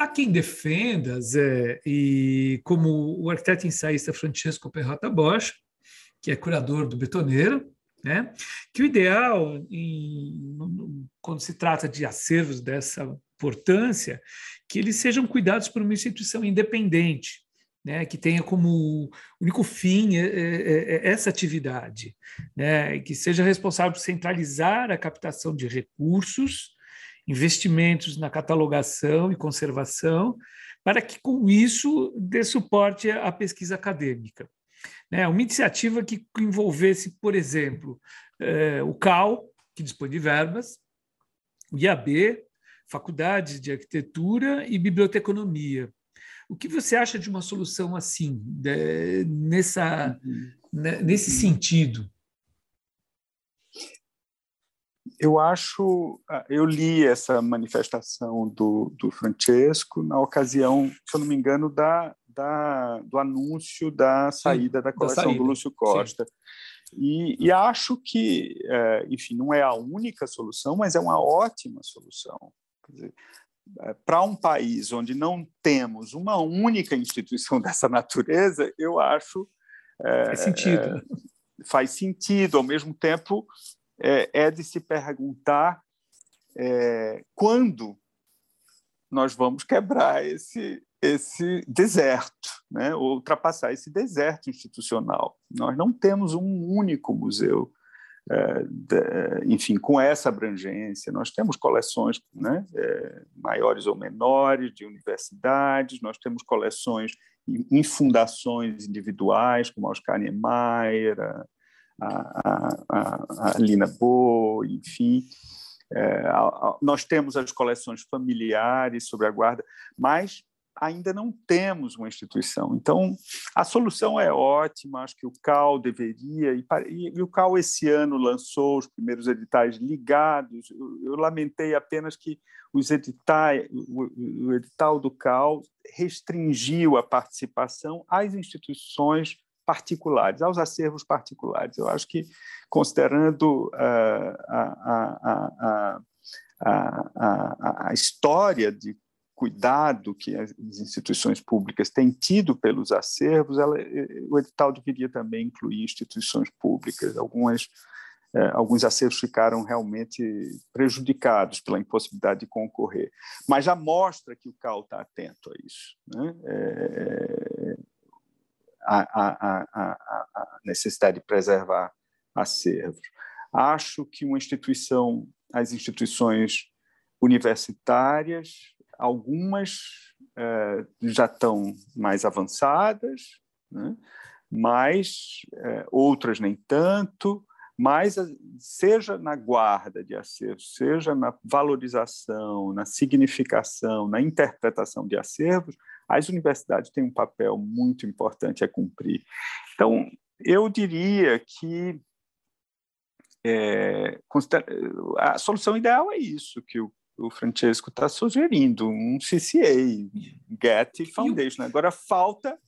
Há, quem defenda, Zé, e como o arquiteto ensaísta Francesco Perrota Bosch, que é curador do Betoneiro, né? que o ideal, em, quando se trata de acervos dessa importância, que eles sejam cuidados por uma instituição independente, né, que tenha como único fim é, é, é essa atividade, né, que seja responsável por centralizar a captação de recursos, investimentos na catalogação e conservação, para que com isso dê suporte à pesquisa acadêmica. Né? Uma iniciativa que envolvesse, por exemplo, o CAL, que dispõe de verbas, o IAB, faculdades de arquitetura e biblioteconomia. O que você acha de uma solução assim, de, nessa, uhum. né, nesse sentido? Eu acho, ah, eu li essa manifestação do, do Francesco na ocasião, se eu não me engano, da, da, do anúncio da saída Sim, da coleção da saída. do Lúcio Costa. E, e, acho que, é, enfim, não é a única solução, mas é uma ótima solução. É, para um país onde não temos uma única instituição dessa natureza, eu acho. É, faz sentido. É, faz sentido. Ao mesmo tempo, é, é de se perguntar é, quando nós vamos quebrar esse, esse deserto, né? ultrapassar esse deserto institucional. Nós não temos um único museu, é, enfim, com essa abrangência. Nós temos coleções né, é, maiores ou menores de universidades, nós temos coleções em fundações individuais, como a Oscar Niemeyer, a, a, a, a Lina Bo, enfim. É, nós temos as coleções familiares sobre a guarda, mas ainda não temos uma instituição. Então, a solução é ótima, acho que o CAL deveria, e, e, o CAL esse ano lançou os primeiros editais ligados. Eu, eu lamentei apenas que os editais, o, o edital do CAL restringiu a participação às instituições particulares, aos acervos particulares. Eu acho que, considerando uh, a, a, a, a, a história de cuidado que as instituições públicas têm tido pelos acervos, ela, o edital deveria também incluir instituições públicas. Algumas, é, alguns acervos ficaram realmente prejudicados pela impossibilidade de concorrer, mas já mostra que o CAL está atento a isso. Né? É, a, a, a, a necessidade de preservar acervos. Acho que uma instituição, as instituições universitárias, algumas uh, já estão mais avançadas, né? mas uh, outras nem tanto, mas seja na guarda de acervos, seja na valorização, na significação, na interpretação de acervos, as universidades têm um papel muito importante a cumprir. Então, eu diria que é, a solução ideal é isso que o, o Francesco está sugerindo, um CCA, Get Foundation. Agora falta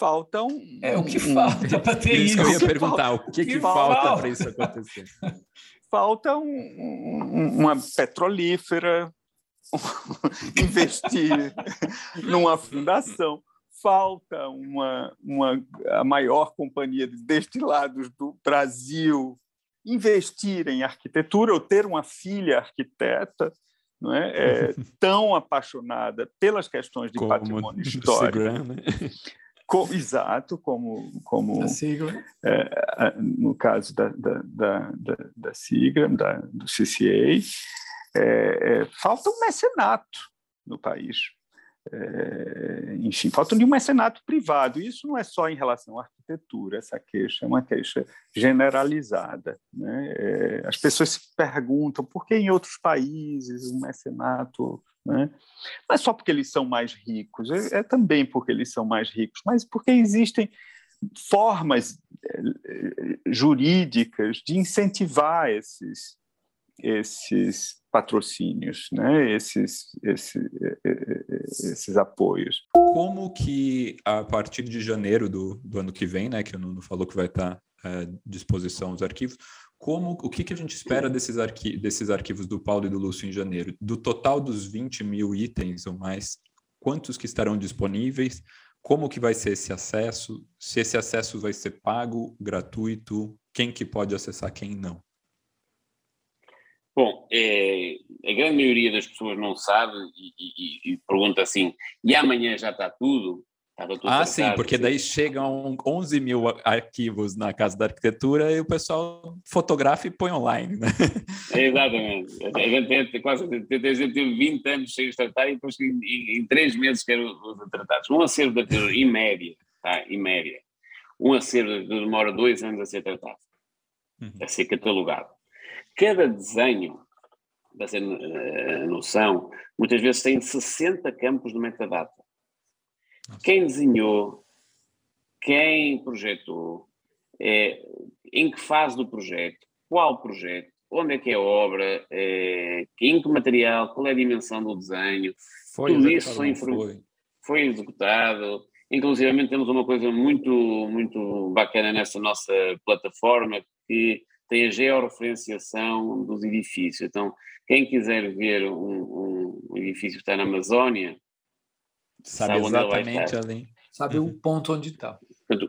falta um. É o que falta para ter isso. isso. Eu ia perguntar falta, o que, que, que falta para isso acontecer. Falta um, um, uma petrolífera, investir numa fundação. Falta uma, uma, a maior companhia de destilados do Brasil investir em arquitetura ou ter uma filha arquiteta não é? é tão apaixonada pelas questões de como patrimônio histórico. né? Co exato, como, como é, no caso da, da, da, da, da sigla, da, do CCA, é, é, falta um mecenato no país. É, enfim, falta de um mecenato privado. Isso não é só em relação à arquitetura, essa queixa é uma queixa generalizada. Né? É, as pessoas se perguntam por que em outros países um mecenato. Né? É só porque eles são mais ricos, é, é também porque eles são mais ricos, mas porque existem formas é, jurídicas de incentivar esses, esses patrocínios, né? esses, esse, esses apoios. Como que a partir de janeiro do, do ano que vem, né, que o Nuno falou que vai estar à disposição os arquivos, como o que, que a gente espera desses, arqui desses arquivos do Paulo e do Lúcio em janeiro? Do total dos 20 mil itens ou mais, quantos que estarão disponíveis? Como que vai ser esse acesso? Se esse acesso vai ser pago, gratuito? Quem que pode acessar, quem não? Bom, é, a grande maioria das pessoas não sabe e, e, e, pergunta assim: e amanhã já está tudo? tudo ah, sim, porque daí chegam 11 mil arquivos na Casa da Arquitetura e o pessoal fotografa e põe online, né? É, exatamente. A gente tem quase teve 20 anos sem os tratar e depois em, em, em 3 meses quero os tratados. Um acervo da arquitetura, em média, tá? em média, um acervo demora dois anos a ser tratado, uhum. a ser catalogado cada desenho, para ser uh, noção, muitas vezes tem 60 campos de metadata. Quem desenhou, quem projetou, é, em que fase do projeto, qual projeto, onde é que é a obra, é, em que material, qual é a dimensão do desenho, foi tudo isso foi, foi. foi executado. Inclusive temos uma coisa muito, muito bacana nessa nossa plataforma que tem a georreferenciação dos edifícios. Então, quem quiser ver um, um edifício que está na Amazónia, sabe, sabe exatamente ali. Sabe uhum. o ponto onde está.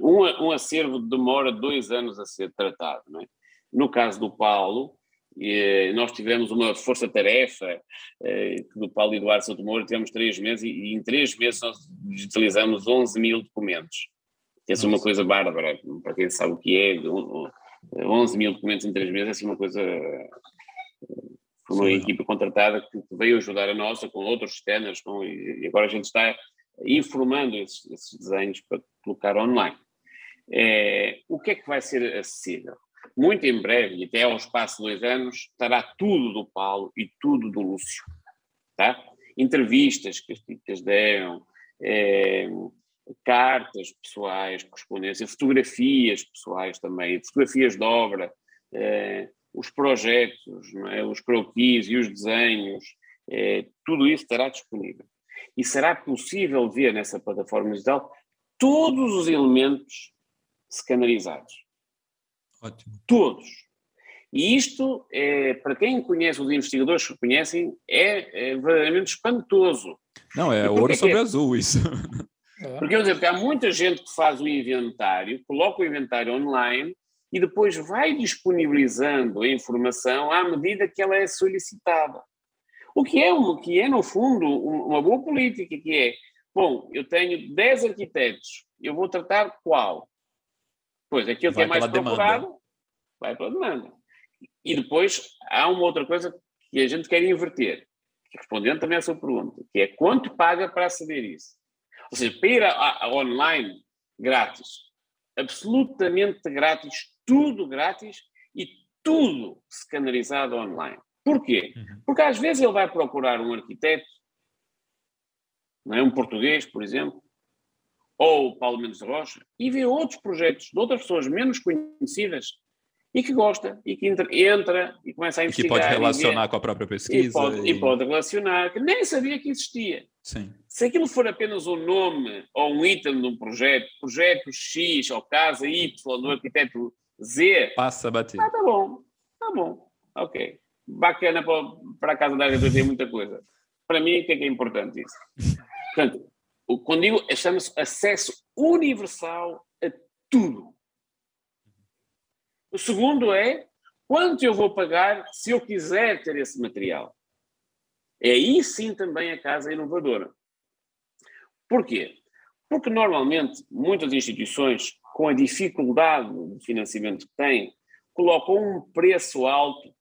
Um, um acervo demora dois anos a ser tratado. Não é? No caso do Paulo, e nós tivemos uma força-tarefa eh, do Paulo Eduardo Souto Moura, tivemos três meses e, e, em três meses nós digitalizamos 11 mil documentos. Essa é uma coisa bárbara, para quem sabe o que é, 11 mil documentos em três meses é assim uma coisa. Foi uma Sim. equipa contratada que veio ajudar a nossa com outros scanners, com, e agora a gente está informando esses, esses desenhos para colocar online. É, o que é que vai ser acessível? Muito em breve, e até ao espaço de dois anos, estará tudo do Paulo e tudo do Lúcio. Tá? Entrevistas que as típicas deram, é, cartas pessoais, correspondência, fotografias pessoais também, fotografias de obra, eh, os projetos, é? os croquis e os desenhos, eh, tudo isso estará disponível. E será possível ver nessa plataforma digital todos os elementos scanerizados. Ótimo. Todos. E isto, é, para quem conhece, os investigadores que conhecem, é, é verdadeiramente espantoso. Não, é ouro sobre é? azul isso. É. Porque, por exemplo, há muita gente que faz o inventário, coloca o inventário online e depois vai disponibilizando a informação à medida que ela é solicitada. O que é, o que é no fundo, uma boa política, que é, bom, eu tenho 10 arquitetos, eu vou tratar qual? Pois, aquilo vai que é mais procurado, demanda. vai pela demanda. E depois há uma outra coisa que a gente quer inverter, respondendo também à sua pergunta, que é quanto paga para aceder isso? Ou seja, para ir a, a, online grátis, absolutamente grátis, tudo grátis e tudo scannerizado online. Porquê? Uhum. Porque às vezes ele vai procurar um arquiteto, não é? um português, por exemplo, ou o Paulo Mendes Rocha, e vê outros projetos de outras pessoas menos conhecidas e que gosta, e que entra, entra e começa a investigar. E que pode relacionar com a própria pesquisa. E pode, e... e pode, relacionar, que nem sabia que existia. Sim. Se aquilo for apenas um nome ou um item de um projeto, projeto X ou casa Y do arquiteto Z. Passa a bater. Ah, tá bom, tá bom, ok. Bacana para, para a casa da agricultura tem muita coisa. Para mim, o que é que é importante isso? Portanto, quando digo, chama-se acesso universal a tudo. O segundo é quanto eu vou pagar se eu quiser ter esse material. É aí sim também a casa inovadora. Porquê? Porque normalmente muitas instituições, com a dificuldade de financiamento que têm, colocam um preço alto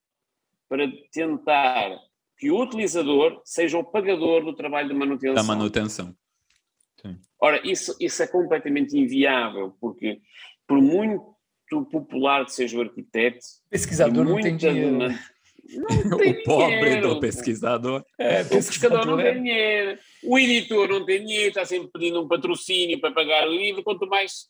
para tentar que o utilizador seja o pagador do trabalho de manutenção. Da manutenção. Sim. Ora, isso, isso é completamente inviável, porque por muito popular que seja o arquiteto. Pesquisador não tem dinheiro. Não tem o pobre dinheiro. do pesquisador. É, o pesquisador não é. tem dinheiro. O editor não tem dinheiro, está sempre pedindo um patrocínio para pagar o livro, quanto mais.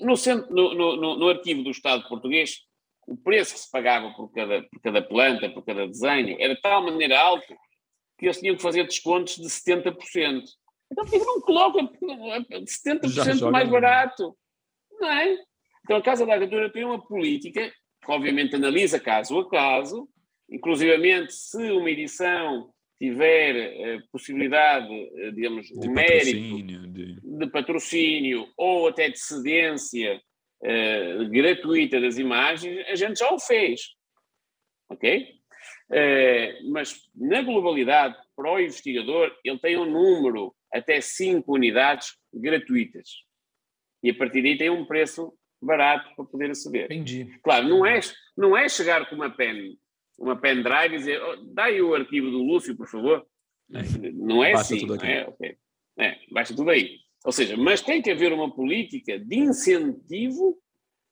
No, centro, no, no, no arquivo do Estado português, o preço que se pagava por cada, por cada planta, por cada desenho, era de tal maneira alto que eles tinham que fazer descontos de 70%. Então, por que não colocam 70% mais barato? Não é? Então, a Casa da Agricultura tem uma política que, obviamente, analisa caso a caso, inclusivamente se uma edição tiver eh, possibilidade, eh, digamos, de mérito de... de... patrocínio ou até de cedência eh, gratuita das imagens, a gente já o fez. Ok? Mas, na globalidade, para o investigador, ele tem um número até 5 unidades gratuitas. E a partir daí tem um preço barato para poder aceder. Entendi. Claro, não é, não é chegar com uma pen, uma pen drive e dizer, oh, dá aí o arquivo do Lúcio, por favor. É. Não é baixa assim. Tudo aqui. É, okay. é, baixa tudo aí. Ou seja, mas tem que haver uma política de incentivo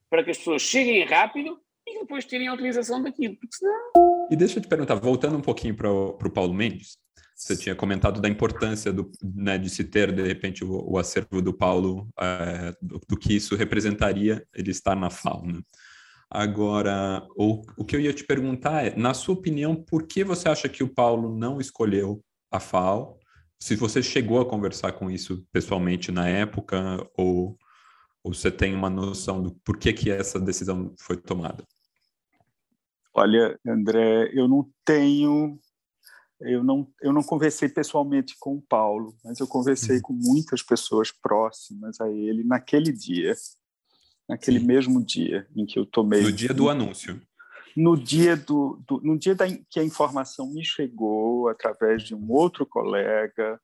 para que as pessoas cheguem rápido e depois terem a utilização daquilo, porque senão... E deixa eu te perguntar, voltando um pouquinho para o Paulo Mendes, você tinha comentado da importância do, né, de se ter, de repente, o, o acervo do Paulo, é, do, do, que isso representaria ele estar na FAO. Né? Agora, o, o que eu ia te perguntar é, na sua opinião, por que você acha que o Paulo não escolheu a FAO? Se você chegou a conversar com isso pessoalmente na época, ou, ou você tem uma noção do por que, que essa decisão foi tomada? Olha, André, eu não tenho eu não, eu não conversei pessoalmente com o Paulo, mas eu conversei uhum. com muitas pessoas próximas a ele naquele dia, naquele Sim. mesmo dia em que eu tomei. No dia do anúncio. No dia do, do no dia da, que a informação me chegou através de um outro colega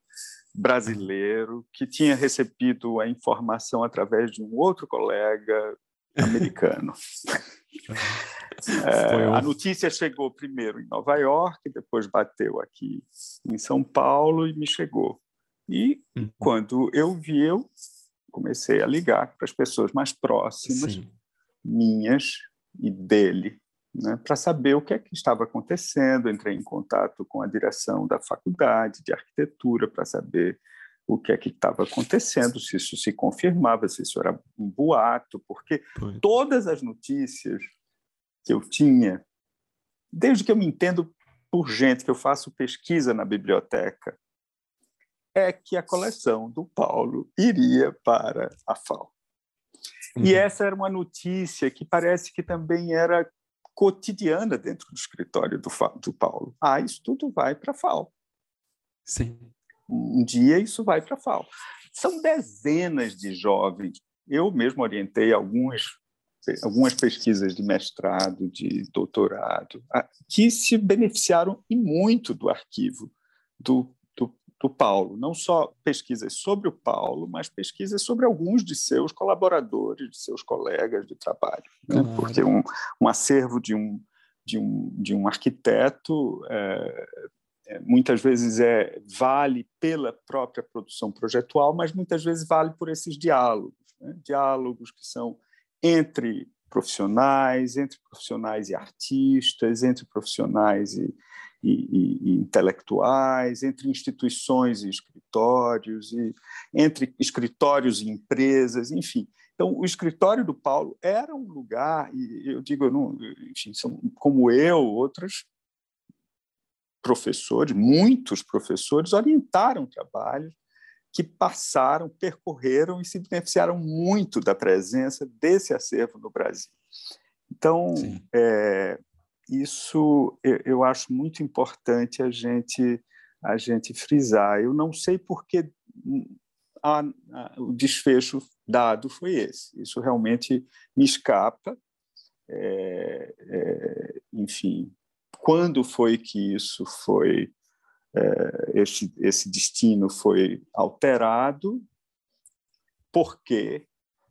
brasileiro que tinha recebido a informação através de um outro colega americano. É, a notícia chegou primeiro em Nova York, depois bateu aqui em São Paulo e me chegou. E uhum. quando eu vi, eu comecei a ligar para as pessoas mais próximas, Sim. minhas e dele, né, para saber o que é que estava acontecendo. Entrei em contato com a direção da faculdade de arquitetura para saber o que é que estava acontecendo, se isso se confirmava, se isso era um boato, porque todas as notícias que eu tinha, desde que eu me entendo por gente, que eu faço pesquisa na biblioteca, é que a coleção do Paulo iria para a FAO. Uhum. E essa era uma notícia que parece que também era cotidiana dentro do escritório do, do Paulo. Ah, isso tudo vai para a FAO. Sim. Um dia isso vai para a FAO. São dezenas de jovens. Eu mesmo orientei alguns algumas pesquisas de mestrado, de doutorado, que se beneficiaram e muito do arquivo do, do, do, Paulo. Não só pesquisas sobre o Paulo, mas pesquisas sobre alguns de seus colaboradores, de seus colegas de trabalho. Né? Porque um, um acervo de um, de um, de um arquiteto é, é, muitas vezes é vale pela própria produção projetual, mas muitas vezes vale por esses diálogos, né? diálogos que são entre profissionais, entre profissionais e artistas, entre profissionais e, e, e, e intelectuais, entre instituições e escritórios, entre escritórios e empresas, enfim. Então, o escritório do Paulo era um lugar, e eu digo, eu não, enfim, são, como eu, outros professores, muitos professores, orientaram trabalhos que passaram, percorreram e se beneficiaram muito da presença desse acervo no Brasil. Então, é, isso eu, eu, acho muito importante a gente a gente frisar. Eu não sei porque a, a, o desfecho dado foi esse. Isso realmente me escapa. É, é, enfim, quando foi que isso foi é, esse, esse destino foi alterado? Por quê?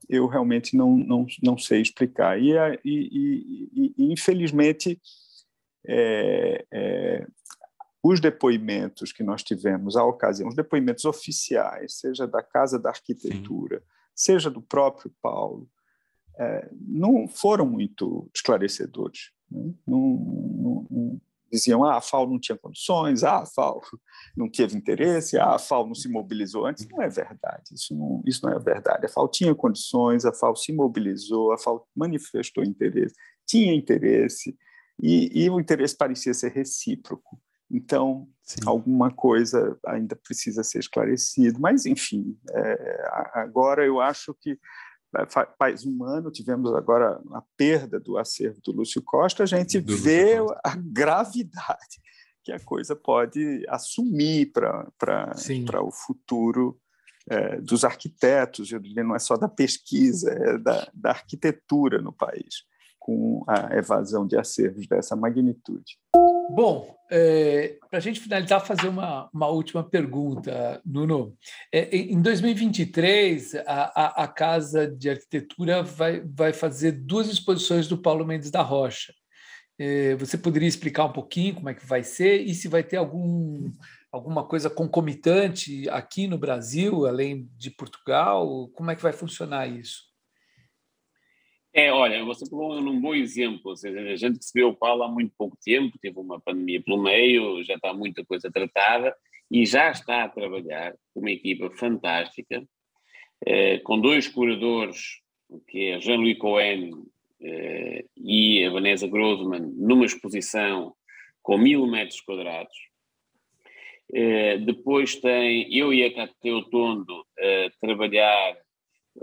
Eu realmente não, não, não sei explicar. E, e, e, e infelizmente, é, é, os depoimentos que nós tivemos à ocasião, os depoimentos oficiais, seja da Casa da Arquitetura, Sim. seja do próprio Paulo, é, não foram muito esclarecedores. Né? Não, não, não, diziam ah, a FAO não tinha condições, ah, a FAO não teve interesse, ah, a FAO não se mobilizou antes. Não é verdade, isso não, isso não é verdade. A FAO tinha condições, a FAO se mobilizou, a FAO manifestou interesse, tinha interesse, e, e o interesse parecia ser recíproco. Então, Sim. alguma coisa ainda precisa ser esclarecido. Mas, enfim, é, agora eu acho que faz um ano tivemos agora a perda do acervo do Lúcio Costa, a gente do vê a gravidade que a coisa pode assumir para o futuro é, dos arquitetos, eu diria, não é só da pesquisa, é da, da arquitetura no país, com a evasão de acervos dessa magnitude. Bom, é, para a gente finalizar, fazer uma, uma última pergunta, Nuno. É, em 2023, a, a, a, Casa de Arquitetura vai, vai fazer duas exposições do Paulo Mendes da Rocha. É, você poderia explicar um pouquinho como é que vai ser e se vai ter algum, alguma coisa concomitante aqui no Brasil, além de Portugal? Como é que vai funcionar isso? É, olha, você pegou num bom exemplo, ou seja, a gente recebeu o Paulo há muito pouco tempo, teve uma pandemia pelo meio, já está muita coisa tratada e já está a trabalhar com uma equipa fantástica, eh, com dois curadores, que é Jean-Louis Cohen eh, e a Vanessa Grossman, numa exposição com mil metros quadrados. Eh, depois tem eu e a Cateu Tondo a trabalhar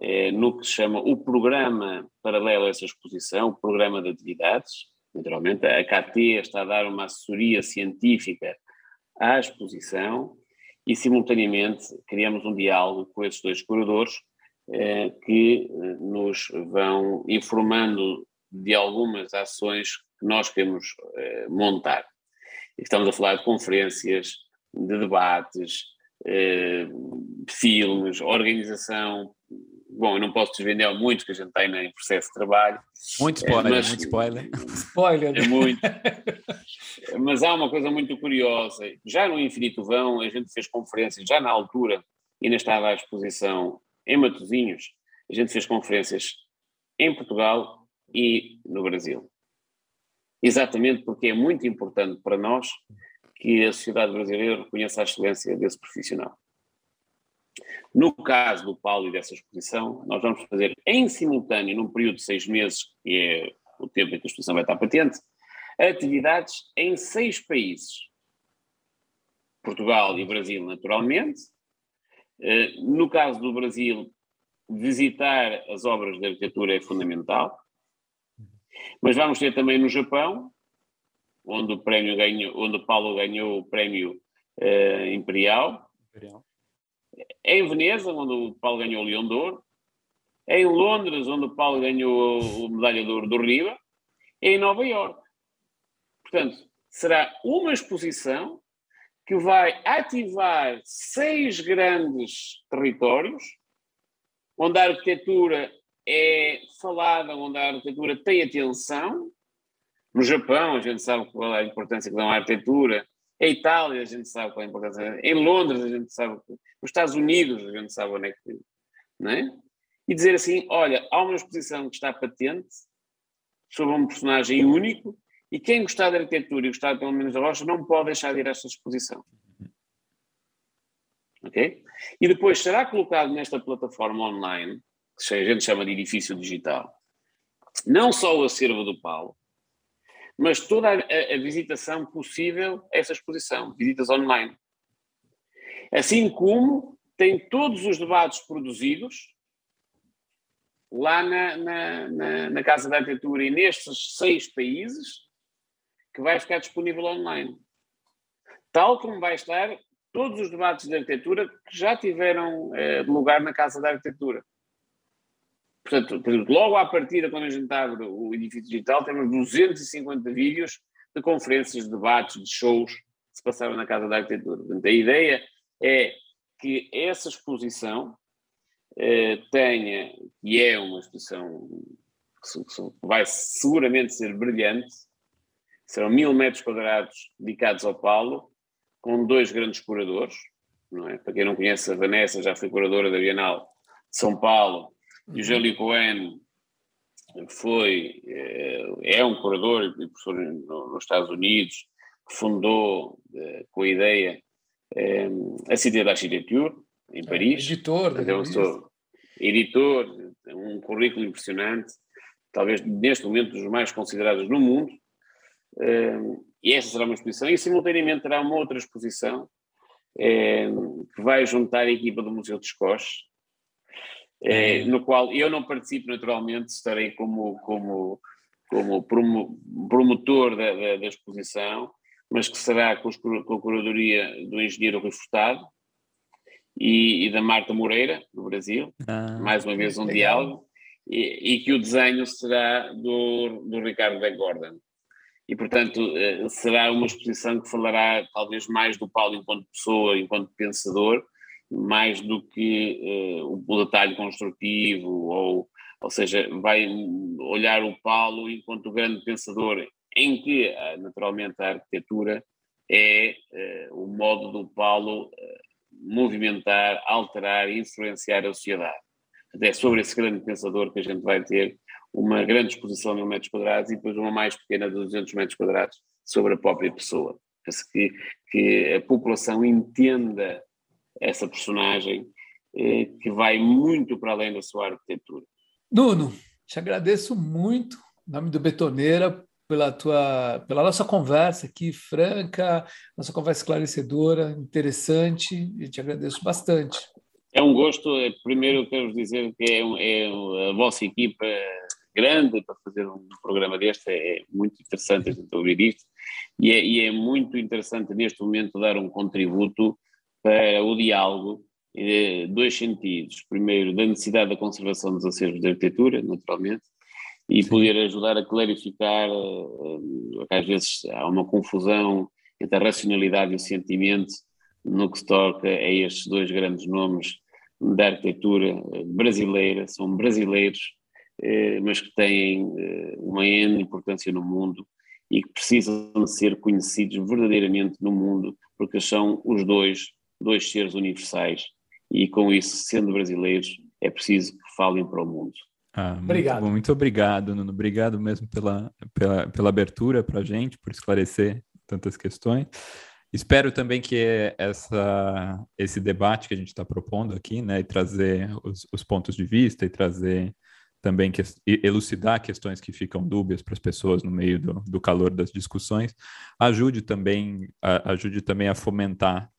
é, no que se chama o programa paralelo a essa exposição, o programa de atividades. Naturalmente, a KT está a dar uma assessoria científica à exposição e, simultaneamente, criamos um diálogo com esses dois curadores eh, que eh, nos vão informando de algumas ações que nós queremos eh, montar. Estamos a falar de conferências, de debates, eh, filmes, organização, bom, eu não posso desvendar muito, que a gente está em processo de trabalho. Muito spoiler, mas, muito spoiler. Spoiler. É muito. mas há uma coisa muito curiosa. Já no Infinito Vão, a gente fez conferências, já na altura, ainda estava à exposição em Matosinhos, a gente fez conferências em Portugal e no Brasil. Exatamente porque é muito importante para nós que a sociedade brasileira reconheça a excelência desse profissional. No caso do Paulo e dessa exposição, nós vamos fazer em simultâneo, num período de seis meses, que é o tempo em que a exposição vai estar patente, atividades em seis países. Portugal e Brasil, naturalmente. Eh, no caso do Brasil, visitar as obras de arquitetura é fundamental. Mas vamos ter também no Japão, onde o prémio ganhou, onde Paulo ganhou o prémio uh, Imperial. Imperial. É em Veneza, onde o Paulo ganhou o Leão de Ouro. É em Londres, onde o Paulo ganhou o medalha de ouro do Riva. É em Nova Iorque. Portanto, será uma exposição que vai ativar seis grandes territórios, onde a arquitetura é falada, onde a arquitetura tem atenção. No Japão, a gente sabe qual é a importância que dão à arquitetura A Itália, a gente sabe qual é a importância. Em Londres, a gente sabe. Nos Estados Unidos, a gente sabe onde é que. Não é? E dizer assim: olha, há uma exposição que está patente sobre um personagem único e quem gostar da arquitetura e gostar pelo menos da rocha não pode deixar de ir a esta exposição. Ok? E depois será colocado nesta plataforma online, que a gente chama de edifício digital, não só o acervo do Paulo, mas toda a, a, visitação possível a essa exposição, visitas online. Assim como tem todos os debates produzidos lá na, na, na, na Casa da Arquitetura e nestes seis países, que vai ficar disponível online. Tal como vai estar todos os debates de arquitetura que já tiveram eh, lugar na Casa da Arquitetura. Portanto, logo à partida, quando a gente abre o edifício digital, temos 250 vídeos de conferências, de debates, de shows que se passaram na Casa da Arquitetura. Portanto, a ideia é que essa exposição eh, tenha, e é uma exposição que vai seguramente ser brilhante, serão mil metros quadrados dedicados ao Paulo, com dois grandes curadores. É? Para quem não conhece, a Vanessa já foi curadora da Bienal de São Paulo e o uhum. Cohen foi, eh, é um curador e professor nos Estados Unidos, que fundou eh, com a ideia eh, a Cité d'Architecture, em é, Paris. editor. Então, sou editor, um currículo impressionante, talvez neste momento dos mais considerados no mundo, e essa será uma exposição, e simultaneamente terá uma outra exposição que vai juntar a equipa do Museu de Escoches, no qual eu não participo naturalmente, estarei como, como, como promotor da, da, da exposição, mas que será com, com, a curadoria do engenheiro Rui Furtado e, e, da Marta Moreira, do Brasil, ah, mais uma vez um legal. diálogo, e, e, que o desenho será do, do Ricardo de Gordon e, portanto, eh, será uma exposição que falará talvez mais do Paulo enquanto pessoa, enquanto pensador, mais do que uh, o detalhe construtivo, ou, ou seja, vai olhar o Paulo enquanto grande pensador, em que, uh, naturalmente, a arquitetura é uh, o modo do Paulo movimentar, alterar e influenciar a sociedade. É sobre esse grande pensador que a gente vai ter uma grande exposição de mil metros quadrados e depois uma mais pequena de 200 metros quadrados sobre a própria pessoa. Que, que a população entenda essa personagem eh, que vai muito para além da sua arquitetura. Nuno, te agradeço muito, em nome do Betoneira, pela tua, pela nossa conversa aqui franca, nossa conversa esclarecedora, interessante, e te agradeço bastante. É um gosto. Primeiro quero dizer que é, é a vossa equipa grande para fazer um programa deste, é muito interessante a gente ouvir isto, e é, e é muito interessante neste momento dar um contributo para o diálogo em dois sentidos. Primeiro, da necessidade da conservação dos acervos de arquitetura, naturalmente, e poder ajudar a clarificar, eh, que às vezes há uma confusão entre a racionalidade e o sentimento no que se toca a estes dois grandes nomes da arquitetura brasileira, são brasileiros, eh, mas que têm eh, uma enorme importância no mundo e que precisam ser conhecidos verdadeiramente no mundo, porque são os dois, dois seres universais e com isso, sendo brasileiros, é preciso que falem para o mundo. Ah, muito obrigado. Bom, muito obrigado, Nuno. Obrigado mesmo pela, pela, pela abertura para a gente, por esclarecer tantas questões. Espero também que essa, esse debate que a gente está propondo aqui, né, e trazer os, os pontos de vista e trazer também que, elucidar questões que ficam dúbias para as pessoas no meio do, do calor das discussões, ajude também, a, ajude também a fomentar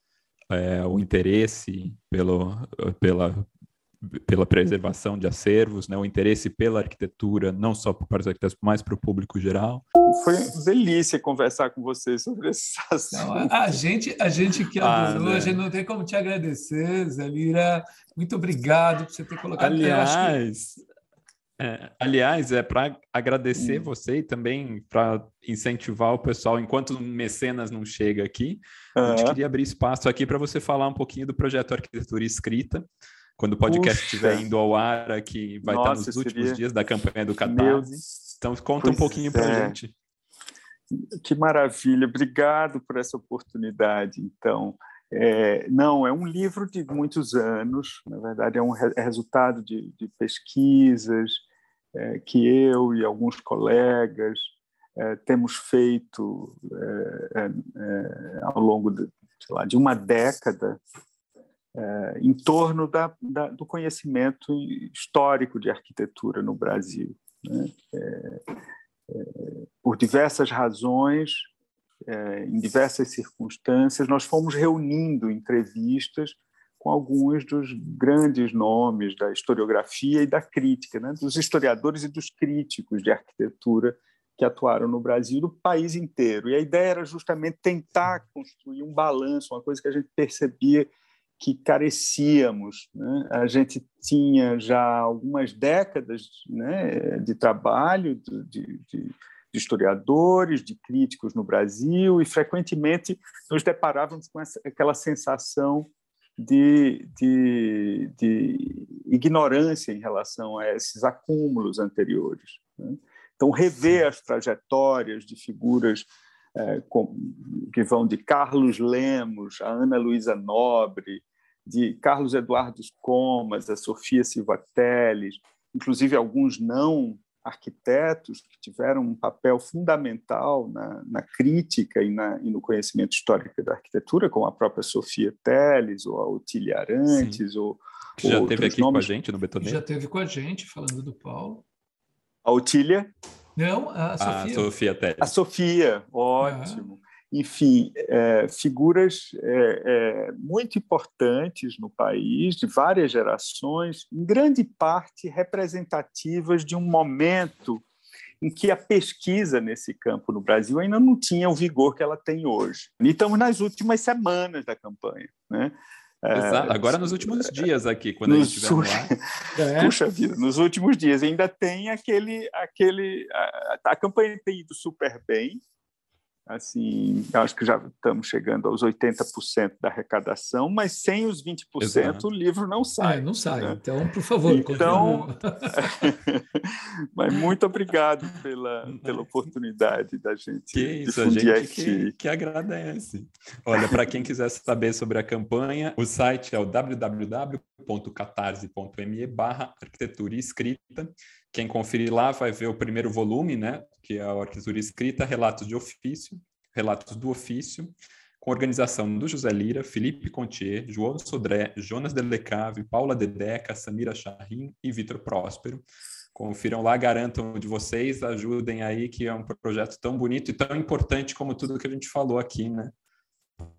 é, o interesse pelo, pela, pela preservação de acervos, né, o interesse pela arquitetura, não só parte dos arquitetos, mas para o público geral. Foi delícia conversar com você sobre esses assuntos. a, gente, a gente que ah, adorou, ah, a gente não tem como te agradecer, Zé Lira. Muito obrigado por você ter colocado. Aliás, é, aliás, é para agradecer hum. você e também para incentivar o pessoal, enquanto o mecenas não chega aqui. A gente queria abrir espaço aqui para você falar um pouquinho do projeto Arquitetura Escrita, quando o podcast estiver indo ao ar, aqui vai Nossa, estar nos últimos seria... dias da campanha do Catarse. Então conta pois um pouquinho para a é. gente. Que maravilha, obrigado por essa oportunidade. Então, é, não, é um livro de muitos anos, na verdade, é um re é resultado de, de pesquisas é, que eu e alguns colegas é, temos feito é, é, ao longo de, lá, de uma década em torno da, da, do conhecimento histórico de arquitetura no Brasil. Né? por diversas razões, em diversas circunstâncias, nós fomos reunindo entrevistas com alguns dos grandes nomes da historiografia e da crítica, né? dos historiadores e dos críticos de arquitetura que atuaram no Brasil, do país inteiro. E a ideia era justamente tentar construir um balanço, uma coisa que a gente percebia que carecíamos. Né? A gente tinha já algumas décadas né, de trabalho de, de, de, historiadores, de críticos no Brasil, e frequentemente nos deparávamos com essa, aquela sensação de, de, ignorância em relação a esses acúmulos anteriores. Né? Então, rever as trajetórias de figuras é, com, que vão de Carlos Lemos a Ana Luísa Nobre, de Carlos Eduardo Comas a Sofia Silva Teles, inclusive alguns não arquitetos que tiveram um papel fundamental na, na crítica e, na, e, no conhecimento histórico da arquitetura, como a própria Sofia Teles, ou a Otília Arantes, Sim. ou que já teve aqui nomes. com a gente no Betoneiro. Já teve com a gente, falando do Paulo. A Otília? Não, a Sofia. A Sofia Teles. A Sofia, ótimo. Uhum enfim, é, figuras é, é, muito importantes no país, de várias gerações, em grande parte representativas de um momento em que a pesquisa nesse campo no Brasil ainda não tinha o vigor que ela tem hoje. E estamos nas últimas semanas da campanha. Né? Exato. Agora nos últimos dias aqui, quando a gente estiver lá. Puxa vida, nos últimos dias ainda tem aquele. aquele a, a campanha tem ido super bem, assim, acho que já estamos chegando aos 80% da arrecadação, mas sem os 20% Exato. o livro não sai. É, não sai. Né? Então, por favor, então, mas muito obrigado pela, pela oportunidade da gente que isso, a gente aqui. Que, que agradece. Olha, para quem quiser saber sobre a campanha, o site é o www.catarse.me barra arquitetura escrita quem conferir lá vai ver o primeiro volume, né, que é a Arquitetura Escrita, Relatos de Ofício, Relatos do Ofício, com organização do José Lira, Felipe Contier, João Sodré, Jonas Delecave, Paula Dedeca, Samira Charrin e Vitor Próspero. Confiram lá, garantam de vocês, ajudem aí, que é um projeto tão bonito e tão importante como tudo que a gente falou aqui, né?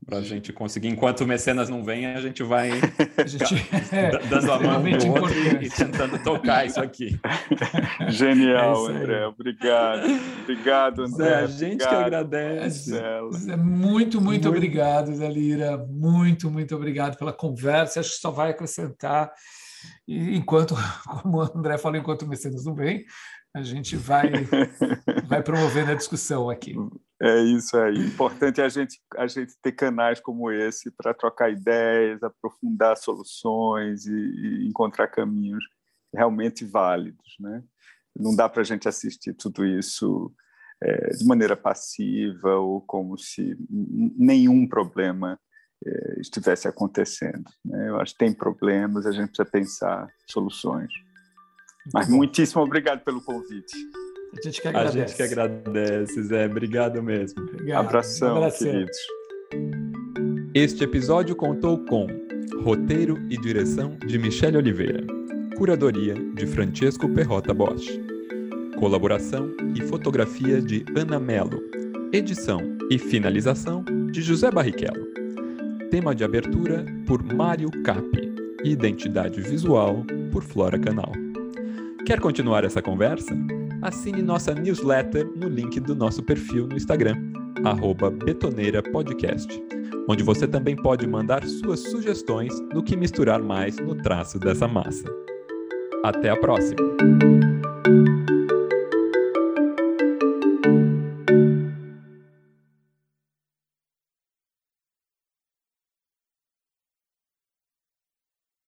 Para a gente conseguir. Enquanto o mecenas não vem, a gente vai a gente, é, dando a mão no outro e tentando tocar isso aqui. Genial, é André. Obrigado. Obrigado, André. a gente obrigado, que agradece. Zé, muito, muito, muito obrigado, Zé Lira. Muito, muito obrigado pela conversa. Acho que só vai acrescentar. E enquanto, como o André falou, enquanto o mecenas não vem, a gente vai, vai promovendo a discussão aqui. É isso aí. Importante a gente, a gente ter canais como esse para trocar ideias, aprofundar soluções e, e, encontrar caminhos realmente válidos. Né? Não dá para a gente assistir tudo isso é, de maneira passiva ou como se nenhum problema é, estivesse acontecendo. Né? Eu acho que tem problemas, a gente precisa pensar soluções. Mas muitíssimo obrigado pelo convite. A gente que agradece. A gente que agradece, Zé. Obrigado mesmo. Obrigado. Abração, queridos. Este episódio contou com roteiro e direção de Michele Oliveira, curadoria de Francesco Perrota Bosch, colaboração e fotografia de Ana Melo, edição e finalização de José Barrichello, tema de abertura por Mário Capi, identidade visual por Flora Canal. Quer continuar essa conversa? Assine nossa newsletter no link do nosso perfil no Instagram, betoneirapodcast, onde você também pode mandar suas sugestões do que misturar mais no traço dessa massa. Até a próxima!